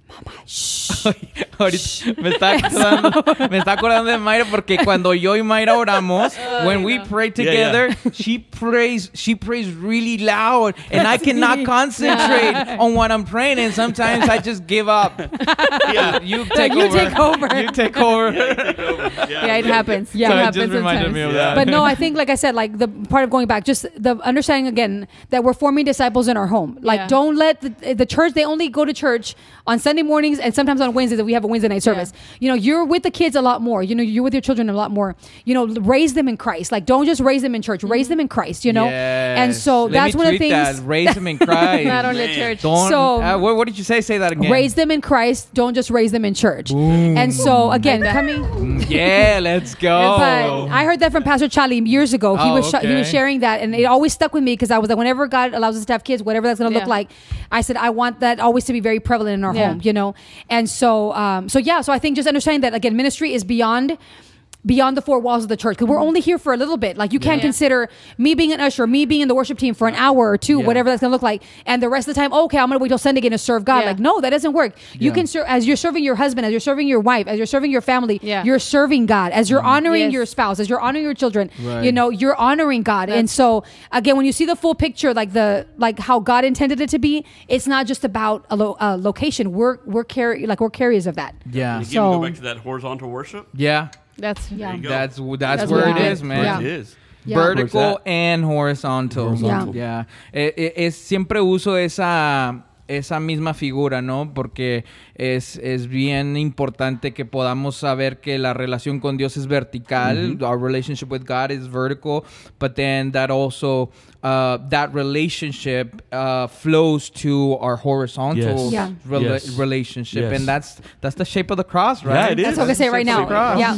"Mama, shh." Ahorita me está acordando, me está acordando de Mayra porque cuando yo y Mayra oramos, when we pray Yeah, yeah. together, she prays she prays really loud and I cannot concentrate on what I'm praying and sometimes I just give up. Yeah. You take you over. take over. You take over. Yeah, it happens. Yeah. it So it happens just reminded sometimes. me of that. but no, I think, like I said, like the part of going back, just the understanding again that we're forming disciples in our home. Like, Yeah. don't let the, the church, they only go to church on Sunday mornings and sometimes on Wednesdays if we have a Wednesday night service. You know, you're with the kids a lot more. You know, you're with your children a lot more. You know, raise them in Christ. Like, don't just raise them in church, raise them in Christ, you know? And so Let that's me one of the things. That. Raise them in Christ. Not only Man. church. Don't. So- uh, what, what did you say? Say that again. Raise them in Christ. Don't just raise them in church. And so again, Like coming. Yeah, let's go. But I heard that from Pastor Charlie years ago. He Oh, was sh- he was sharing that, and it always stuck with me because I was like, whenever God allows us to have kids, whatever that's going to Yeah. look like, I said I want that always to be very prevalent in our Yeah. home, you know. And so, um, so yeah, so I think just understanding that again, ministry is beyond. Beyond the four walls of the church, because we're mm-hmm. only here for a little bit. Like you can't Yeah. consider me being an usher, me being in the worship team for an hour or two, Yeah. whatever that's gonna look like, and the rest of the time, okay, I'm gonna wait till Sunday again to serve God. Yeah. Like no, that doesn't work. You can serve as you're serving your husband, as you're serving your wife, as you're serving your family. Yeah. You're serving God, as you're mm-hmm. honoring Yes. your spouse, as you're honoring your children. Right. You know, you're honoring God. and so again, when you see the full picture, like the like how God intended it to be, it's not just about a, lo- a location. We're we're carry like we're carriers of that. Yeah. Again, we go So- back to that horizontal worship. Yeah. That's Yeah. That's that's, That's where it it is, is. man. Yeah. It is. Yeah. Vertical and horizontal. Horizontal. Yeah. Eh, eh, es, siempre uso esa, esa misma figura, ¿no? Porque es, es bien importante que podamos saber que la relación con Dios es vertical. Our relationship with God is vertical. But then that also, uh, that relationship uh, flows to our horizontal Yes. Yeah. rela- Yes. relationship. Yes. And that's that's the shape of the cross, right? it is. That's what I say right now. Yeah.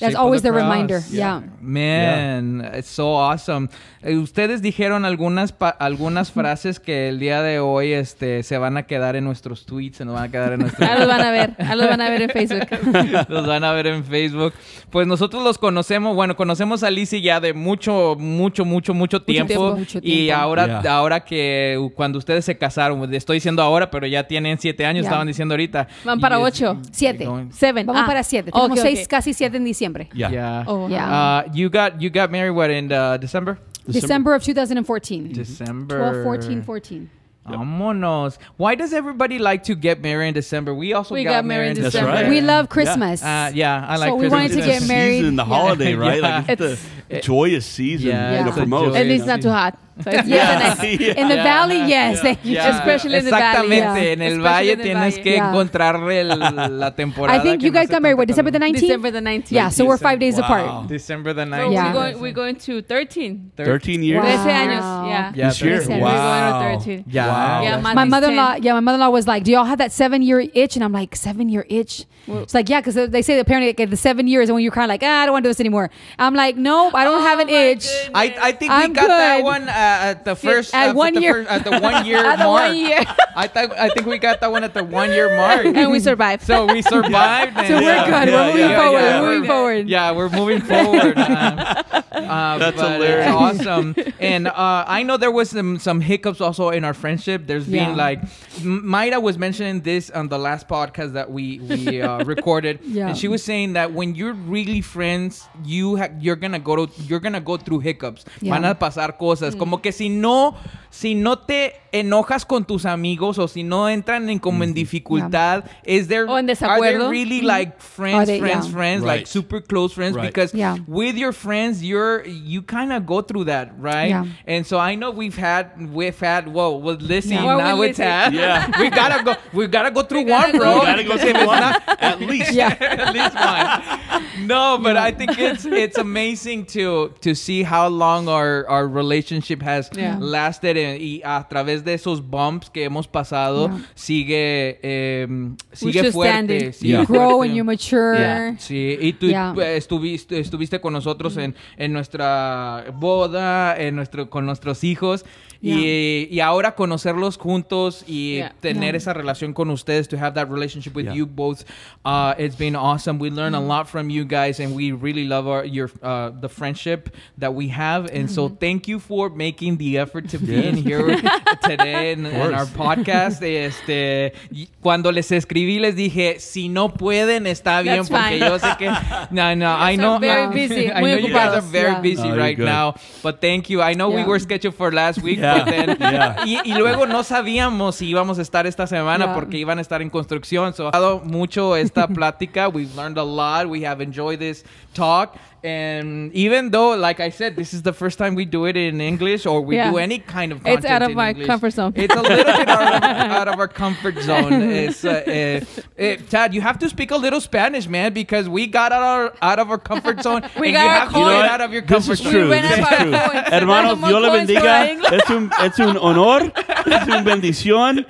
That's always the reminder. Yeah. Man, it's so awesome. Eh, Ustedes dijeron algunas pa- algunas frases que el día de hoy este se van a quedar en nuestros tweets, se nos van a quedar en nuestros los van a ver. Los van a ver en Facebook. los van a ver en Facebook. Pues nosotros los conocemos, bueno, conocemos a Lizzie ya de mucho, mucho, mucho, mucho tiempo. tiempo. Mucho Y tiempo. ahora, Yeah. ahora que cuando ustedes se casaron, estoy diciendo ahora, pero ya tienen siete años, Yeah. estaban diciendo ahorita. Van para Y ocho. Siete. Seven. Vamos Ah. para siete. Tenemos seis, casi siete en diciembre. Yeah. Yeah. Oh, Yeah. Uh, you got you got married what in uh, December? December of 2014. December 12, 14, 14. Vámonos. Why does everybody like to get married in December? We also We got, got married married in in December. right. We love Christmas. Uh, yeah, I like So we wanted to It's get the married. Season, the Yeah. holiday, right? Yeah. Like it's the joyous season. Yeah. You know, Yeah. for most. At least not too hot. So it's Yeah. nice. In the Yeah. valley, yes. Thank you. Yeah, Especially in the valley. Exactamente, en el valle in the tienes valle. que Yeah. encontrarle el- la temporada. I think you guys hace got married, what, December the 19th? December the 19th. Yeah, so we're five days Wow. apart. December the So Yeah. we're, going, we're going to 13. 13 years. 13 años. Yeah. Yeah, This year? 13. We're Wow. going to 13. Yeah. My mother-in-law, yeah, my mother-in-law was like, "Do y'all have that seven-year itch?" And I'm like, seven-year itch." It's like, yeah, because they say apparently like, the seven years, and when you're kind of like, ah, I don't want to do this anymore. I'm like, nope, I don't have an Oh itch. I, I think I'm we got that one uh, at the first At uh, one the year. first- at the one year At the mark. one year. I think I think we got that one at the one year mark. And we survived. So we survived. So and- we're good. yeah, we're moving yeah, forward. yeah. We're moving We're forward. forward. Yeah, we're moving forward. Uh, uh, That's but hilarious. Awesome. And uh, I know there was some some hiccups also in our friendship. There's Yeah. been like Mayra was mentioning this on the last podcast that we we uh, recorded, Yeah. and she was saying that when you're really friends, you ha- you're gonna go to you're gonna go through hiccups. Yeah. Van a pasar cosas. Como que si no si no te enojas con tus amigos o si no entran en como en dificultad, is there O en are they desacuerdo. really like friends, Are they- friends, yeah. friends, like Right. super close friends? Right. Because Yeah. with your friends, you're you kind of go through that, right? Yeah. And so I know we've had we've had whoa with Lizzie Yeah. Well, now with it's Lizzie. had Yeah. we gotta go we gotta go through We gotta one, bro. go- You gotta go through one at least. Yeah. At least one. No, but I think it's it's amazing to to see how long our our relationship has Yeah. lasted and, y a través de esos bumps que hemos pasado Yeah. sigue em, sigue still fuerte, sigue Yeah. grow fuerte. and you mature. Sí, y tú eh, estuviste, estuviste con nosotros en, en nuestra boda, en nuestro, con nuestros hijos. Y, y ahora conocerlos juntos y Yeah. tener Yeah. esa relación con ustedes, to have that relationship with Yeah. you both, uh, it's been awesome. We learn a lot from you guys, and we really love our your uh, the friendship that we have. And so, thank you for making the effort to be in here today in, in our podcast. Este, cuando les escribí, les dije, si no pueden, está bien, That's porque fine. yo sé que, no, no, I know, very uh, busy, I know you guys are very busy No, you're right good. now, but thank you. I know we were scheduled for last week, Yeah. Yeah. y, y luego no sabíamos si íbamos a estar esta semana Yeah. porque iban a estar en construcción. So, ha dado mucho esta plática. We've learned a lot. We have enjoyed this talk. And even though, like I said, this is the first time we do it in English or we Yeah. do any kind of content It's out of in my English, comfort zone. It's a little bit out of, out of our comfort zone. It's, uh, uh, eh, Tad, you have to speak a little Spanish, man, because we got out, our, out of our comfort zone. We and got you our have to coin. get out of your This comfort is zone. true. ran This is out of true. coins. Hermanos, Dios le coins for bendiga. English. Es un, es un honor, es una bendición.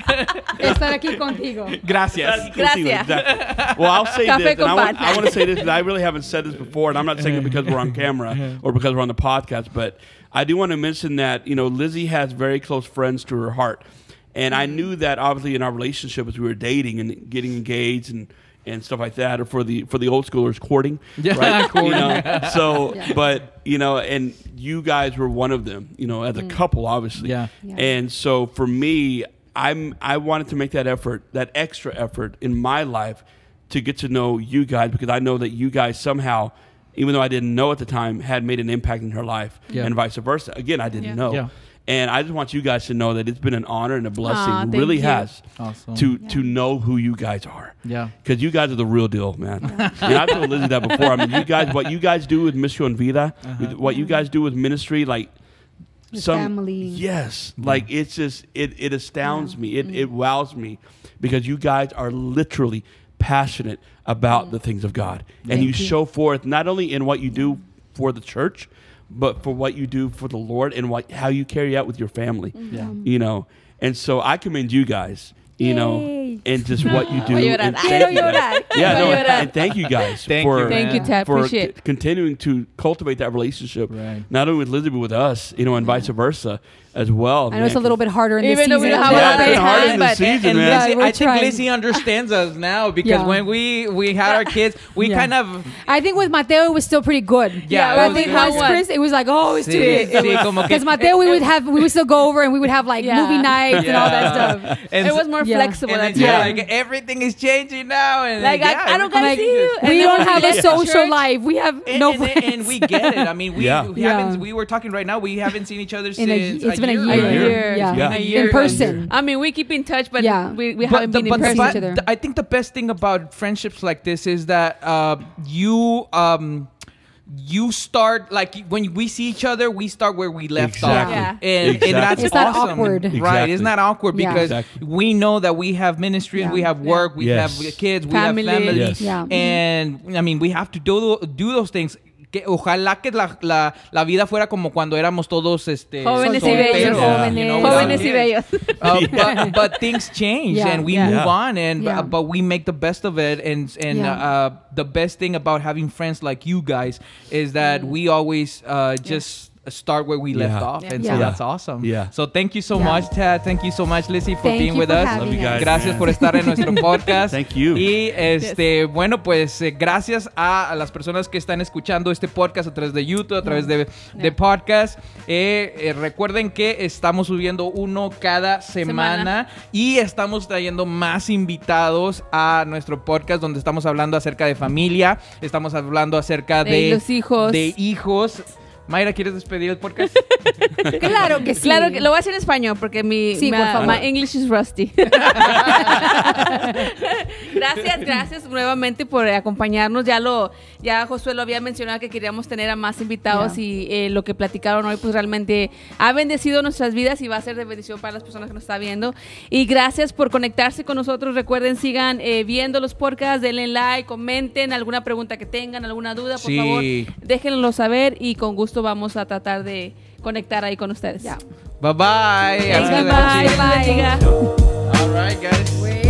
Estar aquí contigo. Gracias. Gracias. Well, I'll say Café this, and I want. I want to say this because I really haven't said this before, and I'm not saying it because we're on camera or because we're on the podcast, but I do want to mention that you know Lizzie has very close friends to her heart, and I mm-hmm. knew that obviously in our relationship as we were dating and getting engaged and. And stuff like that, or for the for the old schoolers courting, Yeah, right? courting. You know, so Yeah. but you know, and you guys were one of them, you know, as a mm. couple, obviously. Yeah. Yeah. And so for me, I'm I wanted to make that effort, that extra effort in my life to get to know you guys because I know that you guys somehow, even though I didn't know at the time, had made an impact in her life Yeah. and vice versa. Again, I didn't Yeah. know. Yeah. And I just want you guys to know that it's been an honor and a blessing. Aw, it thank really you. has Awesome. to to know who you guys are. Yeah. Because you guys are the real deal, man. and I've told Lizzie that before. I mean, you guys, what you guys do with Mission Vida, with uh-huh. what you guys do with ministry, like With some family. Yes, like it's just it it astounds me. It it mm. wows me because you guys are literally passionate about the things of God, and Thank you, you. show forth not only in what you do for the church, but for what you do for the Lord and what how you carry out with your family. Yeah. You know, and so I commend you guys. You know, and just what you do. Voy a llorar. and thank you guys. Yeah, no, and, and thank you guys Thank for you, Thank you, man. Tad. for it. c- continuing to cultivate that relationship, Right. not only with Lizzie but with us, you know, and vice versa as well. I know it's a little bit harder in Even this though we season. don't have Yeah, a lot it's of in time, the but season, and man. Lizzie, we're I think trying. Lizzie understands us now because Yeah. when we we had our kids, we Yeah. kind of I think with Mateo it was still pretty good. Yeah, but I think good. once How Chris, it was like, oh, it's too Sí, big. sí, como que- Because Mateo, we would have, we would still go over and we would have like Yeah. movie nights and all that stuff. And it was more Yeah. flexible. and then, yeah, like everything is changing now, and Like, I, I don't everything gotta Like, see you. We don't have a social life. We have no and, friends. and we get it. I mean, we, Yeah. we Yeah. haven't. We were talking right now. We haven't seen each other since. It's been a year. year. A year. Yeah. Yeah. A year. In person. I mean, we keep in touch, but Yeah. we, we But haven't the, been but in the person. each other. I think the best thing about friendships like this is that uh, you um, you start like when we see each other, we start where we left Exactly. off, Yeah. and, Exactly. and that's It's not awesome, awkward. right? Exactly. It's not awkward because Exactly. we know that we have ministries, Yeah. we have work, we Yes. have kids, we Family. have family, Yes. Yeah. and I mean we have to do do those things. Que ojalá que la, la, la vida fuera como cuando éramos todos este Jóvenes y bellos. Yeah. you know, Jóvenes y without kids. bellos. Uh, but, but things change Yeah. and we Yeah. move Yeah. on and Yeah. uh, but we make the best of it and and Yeah. uh, the best thing about having friends like you guys is that we always uh, just start where we left Yeah. off, and Yeah. so Yeah. that's awesome. Yeah. So thank you so Yeah. much, Tad. Thank you so much, Lizzie, for Thank being you with for us. Love you guys. Gracias man. por estar en nuestro podcast. Thank you. Y este, bueno, pues eh, gracias a, a las personas que están escuchando este podcast a través de YouTube, a través de, de podcast. Eh, eh, recuerden que estamos subiendo uno cada semana, Semana. y estamos trayendo más invitados a nuestro podcast donde estamos hablando acerca de familia, estamos hablando acerca de, De los hijos. de hijos. Mayra, ¿quieres despedir el podcast? Claro que sí. Claro, que lo voy a hacer en español porque mi, Sí, ma- por favor. my English is rusty. gracias, gracias nuevamente por acompañarnos. Ya lo, ya Josué lo había mencionado que queríamos tener a más invitados Ya. y eh, lo que platicaron hoy pues realmente ha bendecido nuestras vidas y va a ser de bendición para las personas que nos están viendo. Y gracias por conectarse con nosotros. Recuerden, sigan eh, viendo los podcasts, denle like, comenten alguna pregunta que tengan, alguna duda, por Sí. favor, déjenlo saber y con gusto vamos a tratar de conectar ahí con ustedes. Ya. Bye bye. Bye, Arrivederci. bye, bye. All right, guys.